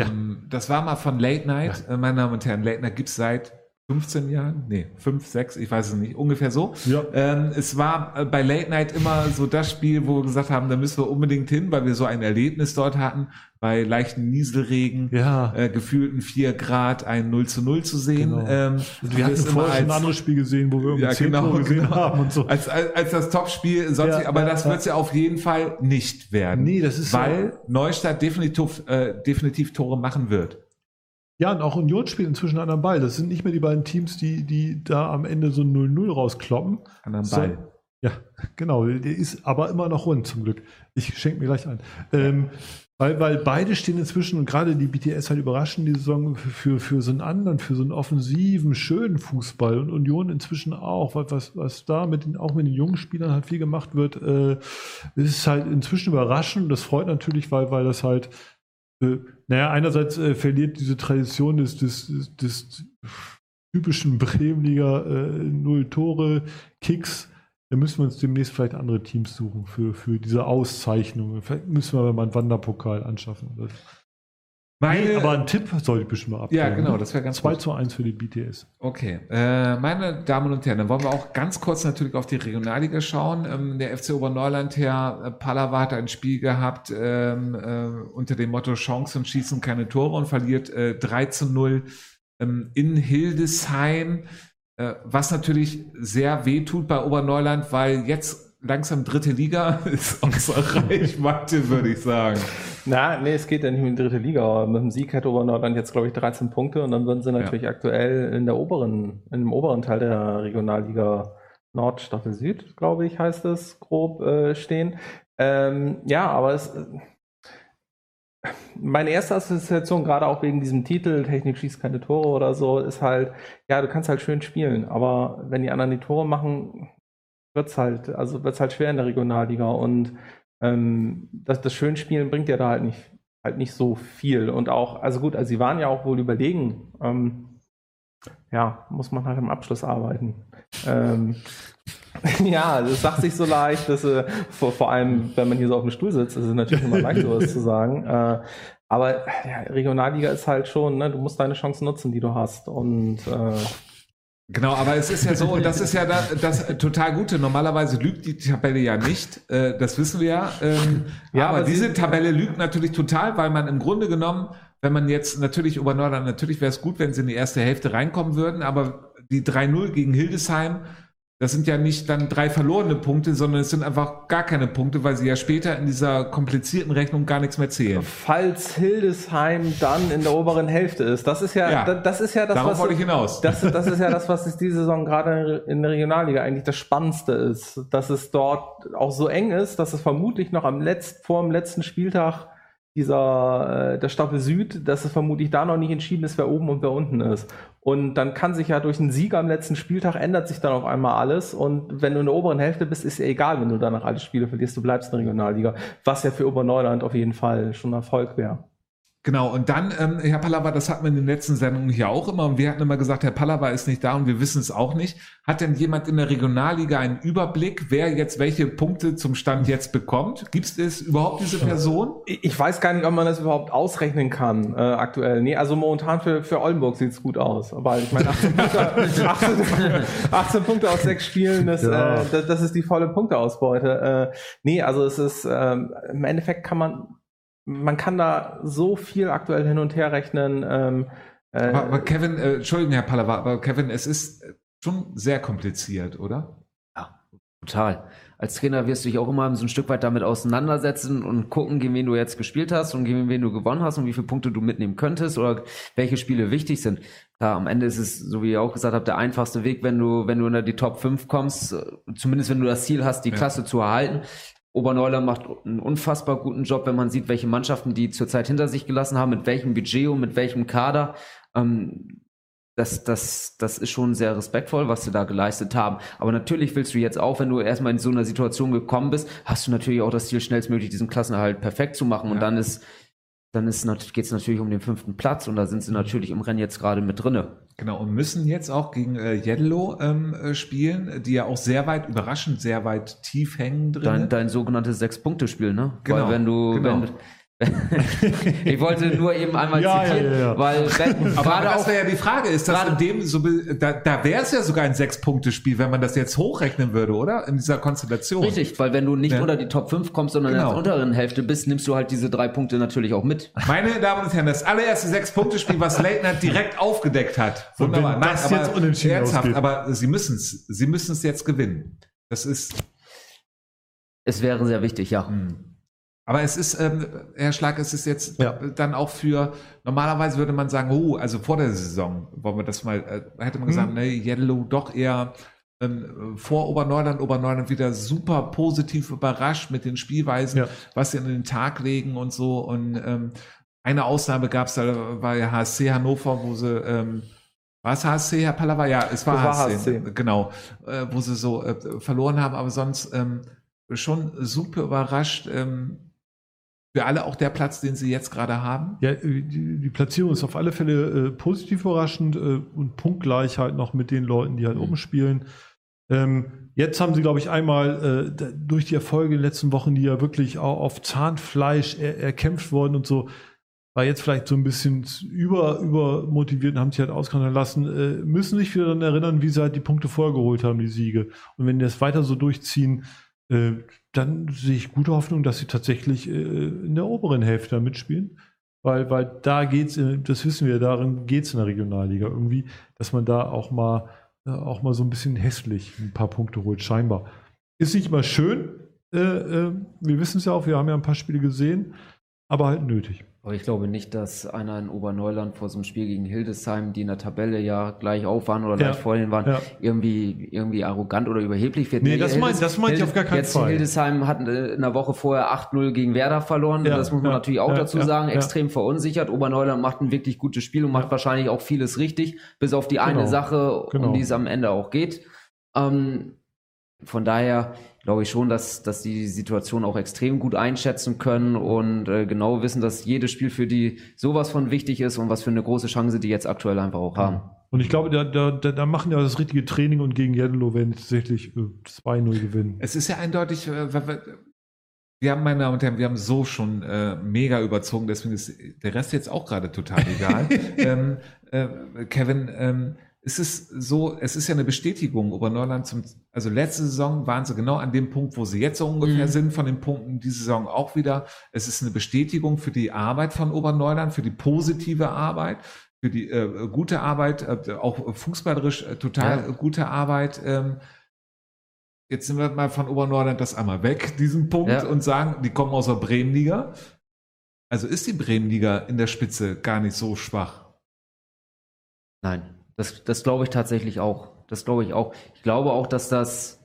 Das war mal von Late Night. Äh, meine Damen und Herren, Late Night gibt es seit 15 Jahren? Nee, 5, 6, ich weiß es nicht. Ungefähr so.
Ja.
Ähm, es war äh, bei Late Night immer so das Spiel, wo wir gesagt haben, da müssen wir unbedingt hin, weil wir so ein Erlebnis dort hatten, bei leichten Nieselregen,
Ja.
äh, gefühlten 4 Grad, ein 0 zu 0 zu sehen.
Genau.
Ähm,
wir hatten vorher schon ein
als-
anderes Spiel gesehen, wo wir um
Ja,
10
genau,
gesehen
genau.
haben und so.
als, als, als das Topspiel sonst,
Ja,
aber
ja,
das
ja.
wird es ja auf jeden Fall nicht werden.
Nee, das ist
weil Neustadt definitiv, äh, definitiv Tore machen wird.
Ja, und auch Union spielt inzwischen an einem Ball. Das sind nicht mehr die beiden Teams, die, die da am Ende so ein 0-0 rauskloppen.
An einem
So.
Ball.
Ja, genau. Der ist aber immer noch rund, zum Glück. Ich schenke mir gleich ein. Ähm, weil, weil beide stehen inzwischen und gerade die BTS halt überraschen die Saison für, für, so einen anderen, für so einen offensiven, schönen Fußball und Union inzwischen auch, weil was, was da mit den, auch mit den jungen Spielern halt viel gemacht wird, äh, ist halt inzwischen überraschend und das freut natürlich, weil, weil das halt, äh, naja, einerseits äh, verliert diese Tradition des, des, des, des typischen Bremenliga äh, Null-Tore-Kicks. Da müssen wir uns demnächst vielleicht andere Teams suchen für, für diese Auszeichnungen. Vielleicht müssen wir mal einen Wanderpokal anschaffen. Das,
Meine,
nee, aber einen Tipp sollte ich bestimmt mal abgeben.
ja, genau, das wäre ganz
2
gut.
zu 1 für die BTS.
Okay, äh, meine Damen und Herren, dann wollen wir auch ganz kurz natürlich auf die Regionalliga schauen. Ähm, der FC Oberneuland, Herr Pallava hat ein Spiel gehabt ähm, äh, unter dem Motto Chancen schießen keine Tore und verliert äh, 3 zu 0 ähm, in Hildesheim, äh, was natürlich sehr weh tut bei Oberneuland, weil jetzt langsam dritte Liga ist außer Reichweite, würde ich sagen.
Na, nee, es geht ja nicht um die dritte Liga. Mit dem Sieg hätte Obernordland jetzt, glaube ich, 13 Punkte und dann würden sie natürlich ja. aktuell in der oberen, in dem oberen Teil der Regionalliga Nord, Staffel Süd, glaube ich, heißt es grob äh, stehen. Ähm, ja, aber es meine erste Assoziation, gerade auch wegen diesem Titel, Technik schießt keine Tore oder so, ist halt, ja, du kannst halt schön spielen, aber wenn die anderen die Tore machen, wird's halt, also wird's halt schwer in der Regionalliga und ähm, das, das Schönspielen bringt ja da halt nicht, halt nicht so viel und auch, also gut, also sie waren ja auch wohl überlegen, ähm, ja, muss man halt im Abschluss arbeiten. ähm, ja, das sagt sich so leicht, dass äh, vor, vor allem, wenn man hier so auf dem Stuhl sitzt, ist es natürlich immer leicht, sowas zu sagen. Äh, aber ja, Regionalliga ist halt schon, ne, du musst deine Chancen nutzen, die du hast. Und äh,
Genau, aber es ist ja so, und das ist ja das, das total Gute. Normalerweise lügt die Tabelle ja nicht, äh, das wissen wir ja. Ähm, ja aber, aber diese Tabelle lügt natürlich total, weil man im Grunde genommen, wenn man jetzt natürlich Obernordern, natürlich wäre es gut, wenn sie in die erste Hälfte reinkommen würden, aber die 3-0 gegen Hildesheim das sind ja nicht dann drei verlorene Punkte, sondern es sind einfach gar keine Punkte, weil sie ja später in dieser komplizierten Rechnung gar nichts mehr zählen.
Falls Hildesheim dann in der oberen Hälfte ist, das ist ja, ja das ist ja das,
was wollte ich hinaus.
Das, das ist ja das, was ist diese Saison gerade in der Regionalliga eigentlich das Spannendste ist, dass es dort auch so eng ist, dass es vermutlich noch am letzten, vor dem letzten Spieltag dieser äh, der Staffel Süd, dass es vermutlich da noch nicht entschieden ist, wer oben und wer unten ist. Und dann kann sich ja durch einen Sieg am letzten Spieltag ändert sich dann auf einmal alles. Und wenn du in der oberen Hälfte bist, ist ja egal, wenn du danach alle Spiele verlierst, du bleibst in der Regionalliga. Was ja für Oberneuland auf jeden Fall schon Erfolg wäre.
Genau, und dann, ähm, Herr Pallava, das hatten wir in den letzten Sendungen hier auch immer, und wir hatten immer gesagt, Herr Pallava ist nicht da und wir wissen es auch nicht. Hat denn jemand in der Regionalliga einen Überblick, wer jetzt welche Punkte zum Stand jetzt bekommt? Gibt es überhaupt diese Person?
Ich weiß gar nicht, ob man das überhaupt ausrechnen kann äh, aktuell. Nee, also momentan für, für Oldenburg sieht es gut aus. Weil ich meine, 18 Punkte, 18, 18 Punkte aus sechs Spielen, das, ja. äh, das, das, ist die volle Punkteausbeute. Äh, nee, also es ist, ähm, im Endeffekt kann man man kann da so viel aktuell hin und her rechnen. Ähm,
äh, aber, aber, Kevin, äh, Entschuldigung, Herr Pallava, aber Kevin, es ist schon sehr kompliziert, oder?
Ja, total. Als Trainer wirst du dich auch immer so ein Stück weit damit auseinandersetzen und gucken, gegen wen du jetzt gespielt hast und gegen wen du gewonnen hast und wie viele Punkte du mitnehmen könntest oder welche Spiele wichtig sind. Klar, am Ende ist es, so wie ihr auch gesagt habt, der einfachste Weg, wenn du, wenn du in die Top 5 kommst, zumindest wenn du das Ziel hast, die ja. Klasse zu erhalten, Oberneuland macht einen unfassbar guten Job, wenn man sieht, welche Mannschaften die zurzeit hinter sich gelassen haben, mit welchem Budget und mit welchem Kader. Ähm, das, das, das ist schon sehr respektvoll, was sie da geleistet haben. Aber natürlich willst du jetzt auch, wenn du erstmal in so einer Situation gekommen bist, hast du natürlich auch das Ziel, schnellstmöglich diesen Klassenerhalt perfekt zu machen. Ja. Und dann ist, dann ist, geht es natürlich um den fünften Platz und da sind sie natürlich im Rennen jetzt gerade mit drinne.
Genau, und müssen jetzt auch gegen äh, Yellow ähm, äh, spielen, die ja auch sehr weit, überraschend sehr weit tief hängen drin.
Dein, dein sogenanntes Sechs-Punkte-Spiel, ne?
Genau.
Weil wenn du,
genau.
wenn, ich wollte nur eben einmal ja, zitieren, ja, ja, weil
wenn, aber das wäre ja die Frage, ist das in dem so da, da wäre es ja sogar ein Sechs-Punkte-Spiel, wenn man das jetzt hochrechnen würde, oder? In dieser Konstellation.
Richtig, weil wenn du nicht unter die Top 5 kommst, sondern genau. in der unteren Hälfte bist, nimmst du halt diese drei Punkte natürlich auch mit.
Meine Damen und Herren, das allererste Sechs-Punkte-Spiel, was Leitner direkt aufgedeckt hat. Wunderbar. Nein, aber jetzt unentschieden ernsthaft, ausgeht. aber sie müssen es, sie müssen es jetzt gewinnen. Das ist.
Es wäre sehr wichtig, ja. Hm.
Aber es ist, ähm, Herr Schlag, es ist jetzt ja. dann auch für, normalerweise würde man sagen, oh, also vor der Saison, wollen wir das mal, äh, hätte man gesagt, hm. ne, Yellow doch eher ähm, vor Oberneuland, Oberneuland wieder super positiv überrascht mit den Spielweisen, ja. was sie an den Tag legen und so. Und ähm, eine Ausnahme gab es da bei HSC Hannover, wo sie, ähm, war es HSC, Herr Pallava? Ja, es war, HSC, HSC, genau, äh, wo sie so äh, verloren haben, aber sonst ähm, schon super überrascht, ähm, für alle auch der Platz, den sie jetzt gerade haben?
Ja, äh, die, Platzierung ist auf alle Fälle äh, positiv überraschend äh, und punktgleich halt noch mit den Leuten, die halt mhm. oben spielen. Ähm, jetzt haben sie, glaube ich, einmal äh, durch die Erfolge in den letzten Wochen, die ja wirklich auch auf Zahnfleisch er, erkämpft wurden und so, war jetzt vielleicht so ein bisschen über, übermotiviert und haben sich halt auskannern lassen, äh, müssen sich wieder daran erinnern, wie sie halt die Punkte vorher geholt haben, die Siege. Und wenn die das weiter so durchziehen, äh, dann sehe ich gute Hoffnung, dass sie tatsächlich äh, in der oberen Hälfte mitspielen. Weil, weil da geht's, äh, das wissen wir, darin geht es in der Regionalliga irgendwie, dass man da auch mal, auch mal so ein bisschen hässlich ein paar Punkte holt, scheinbar. Ist nicht mal schön. Äh, äh, wir wissen es ja auch, wir haben ja ein paar Spiele gesehen, aber halt nötig.
Aber ich glaube nicht, dass einer in Oberneuland vor so einem Spiel gegen Hildesheim, die in der Tabelle ja gleich auf waren oder
Ja.
leicht vorhin waren,
Ja.
irgendwie, irgendwie arrogant oder überheblich wird.
Nee, das meint- das meint ich auf gar keinen
jetzt
Fall.
Hildesheim hat äh, in der Woche vorher 8-0 gegen Werder verloren.
Ja,
das muss man natürlich auch dazu sagen. Extrem verunsichert. Oberneuland macht ein wirklich gutes Spiel und macht wahrscheinlich auch vieles richtig, bis auf die eine
Genau,
Sache,
genau.
um die es am Ende auch geht. Ähm, von daher glaube ich schon, dass, dass die die Situation auch extrem gut einschätzen können und äh, genau wissen, dass jedes Spiel für die sowas von wichtig ist und was für eine große Chance die jetzt aktuell einfach auch haben.
Und ich glaube, da, da, da, machen ja das richtige Training und gegen Jeddelo werden tatsächlich äh, 2-0 gewinnen.
Es ist ja eindeutig, äh, wir haben, meine Damen und Herren, wir haben so schon äh, mega überzogen, deswegen ist der Rest jetzt auch gerade total egal. ähm, äh, Kevin, ähm, es ist so, es ist ja eine Bestätigung, Oberneuland zum, also letzte Saison waren sie genau an dem Punkt, wo sie jetzt so ungefähr
Mhm.
sind, von den Punkten, diese Saison auch wieder. Es ist eine Bestätigung für die Arbeit von Oberneuland, für die positive Arbeit, für die äh, gute Arbeit, äh, auch fußballerisch äh, total
Ja.
gute Arbeit. Ähm, Jetzt sind wir mal von Oberneuland das einmal weg, diesen Punkt,
Ja.
und sagen, die kommen aus der Bremenliga. Also ist die Bremenliga in der Spitze gar nicht so schwach.
Nein, das, das glaube ich tatsächlich auch. Das glaube ich auch. Ich glaube auch, dass das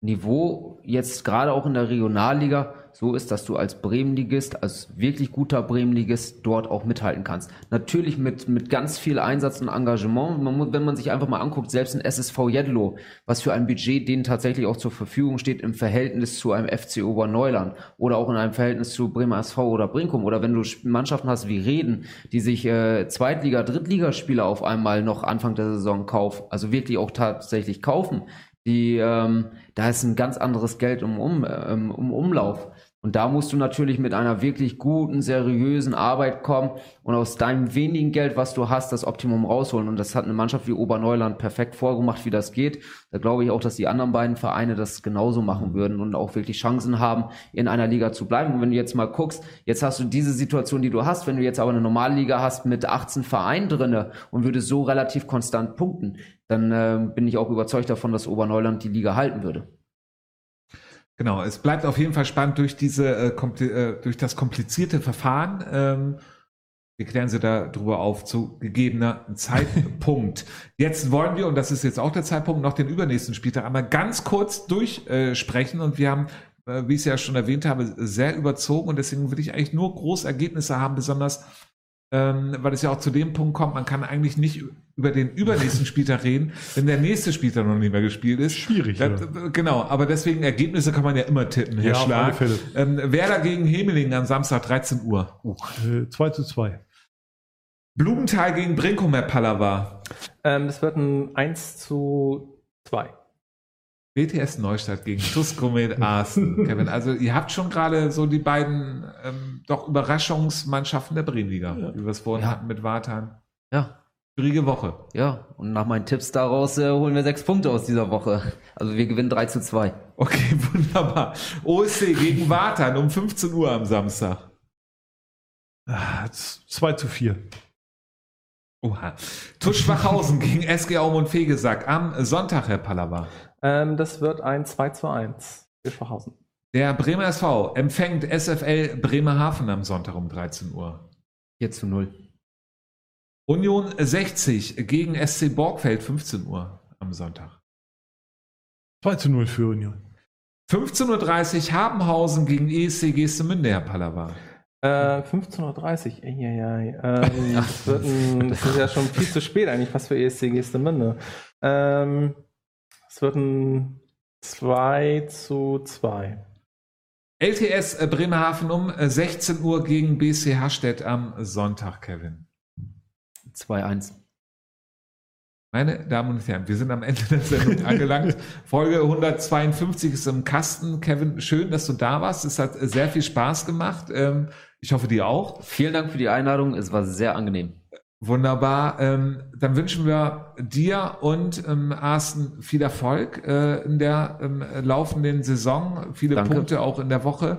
Niveau jetzt gerade auch in der Regionalliga so ist, dass du als Bremenligist, als wirklich guter Bremenligist dort auch mithalten kannst. Natürlich mit, mit ganz viel Einsatz und Engagement. Man muss, wenn man sich einfach mal anguckt, selbst ein SSV Jedlo, was für ein Budget denen tatsächlich auch zur Verfügung steht im Verhältnis zu einem FC Oberneuland oder auch in einem Verhältnis zu Bremer SV oder Brinkum oder wenn du Mannschaften hast wie Reden, die sich äh, Zweitliga, Drittligaspieler auf einmal noch Anfang der Saison kaufen, also wirklich auch tatsächlich kaufen, die ähm, da ist ein ganz anderes Geld im, um, ähm, im Umlauf. Und da musst du natürlich mit einer wirklich guten, seriösen Arbeit kommen und aus deinem wenigen Geld, was du hast, das Optimum rausholen. Und das hat eine Mannschaft wie Oberneuland perfekt vorgemacht, wie das geht. Da glaube ich auch, dass die anderen beiden Vereine das genauso machen würden und auch wirklich Chancen haben, in einer Liga zu bleiben. Und wenn du jetzt mal guckst, jetzt hast du diese Situation, die du hast, wenn du jetzt aber eine Normalliga hast mit 18 Vereinen drinne und würdest so relativ konstant punkten, dann äh, bin ich auch überzeugt davon, dass Oberneuland die Liga halten würde.
Genau, es bleibt auf jeden Fall spannend durch diese, äh, äh, durch das komplizierte Verfahren. Ähm, wir klären Sie darüber auf zu gegebener Zeitpunkt. Jetzt wollen wir, und das ist jetzt auch der Zeitpunkt, noch den übernächsten Spieltag einmal ganz kurz durchsprechen. Und wir haben, äh, wie ich es ja schon erwähnt habe, sehr überzogen. Und deswegen will ich eigentlich nur große Ergebnisse haben, besonders ähm, weil es ja auch zu dem Punkt kommt, man kann eigentlich nicht über den übernächsten Spieltag reden, wenn der nächste Spieltag noch nicht mehr gespielt ist.
Schwierig,
Ja,
oder?
d- genau, aber deswegen Ergebnisse kann man ja immer tippen, Herr
Ja, auf
Schlag.
alle Fälle.
Ähm, Werder gegen Hemeling am Samstag 13 Uhr.
Äh, 2 zu 2.
Blumenthal gegen Brinkum, Herr Pallava.
Ähm, das wird ein 1 zu 2.
BTS Neustadt gegen Tuskomet Aachen. Kevin, also ihr habt schon gerade so die beiden ähm, doch Überraschungsmannschaften der Bremenliga,
Ja.
wie wir es vorhin
Ja.
hatten mit Wartan.
Ja,
Schwierige Woche.
Ja, und nach meinen Tipps daraus äh, holen wir sechs Punkte aus dieser Woche. Also wir gewinnen 3 zu 2.
Okay, wunderbar. OSC gegen Wartan um 15 Uhr am Samstag.
Ah, 2 zu 4.
Oha. Tusch Schwachhausen gegen SG Aum und Fegesack am Sonntag, Herr Pallava.
Ähm, das wird ein 2 zu 1 für Schwachhausen.
Der Bremer SV empfängt SFL Bremerhaven am Sonntag um 13 Uhr.
4 zu 0.
Union 60 gegen SC Borgfeld 15 Uhr am Sonntag.
2 zu 0 für Union.
15.30 Uhr Habenhausen gegen ESC Gestemünde, Herr Pallava.
Äh, 15.30 Uhr, eieiei. Ähm, das, wird ein, das ist ja schon viel zu spät eigentlich, fast für ESC Gestemünde. Ähm, es wird ein 2 zu 2.
LTS äh, Bremerhaven um äh, 16 Uhr gegen BC Hastedt am Sonntag, Kevin.
2-1.
Meine Damen und Herren, wir sind am Ende der Sendung angelangt. Folge 152 ist im Kasten. Kevin, schön, dass du da warst. Es hat äh, sehr viel Spaß gemacht. Ähm, Ich hoffe, dir auch.
Vielen Dank für die Einladung. Es war sehr angenehm.
Wunderbar. Ähm, dann wünschen wir dir und ähm, Arsten viel Erfolg äh, in der ähm, laufenden Saison. Viele
Danke.
Punkte auch in der Woche.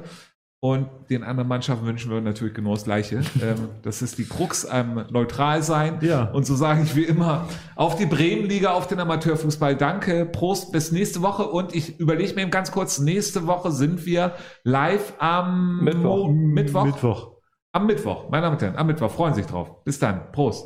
Und den anderen Mannschaften wünschen wir natürlich genau das Gleiche. ähm, das ist die Krux am neutral sein.
Ja.
Und so sage ich wie immer auf die Bremenliga, auf den Amateurfußball. Danke, Prost, bis nächste Woche. Und ich überlege mir eben ganz kurz, nächste Woche sind wir live am
Mittwoch.
Mittwoch.
Mittwoch.
Am Mittwoch, meine Damen und Herren, am Mittwoch. Freuen Sie sich drauf. Bis dann. Prost.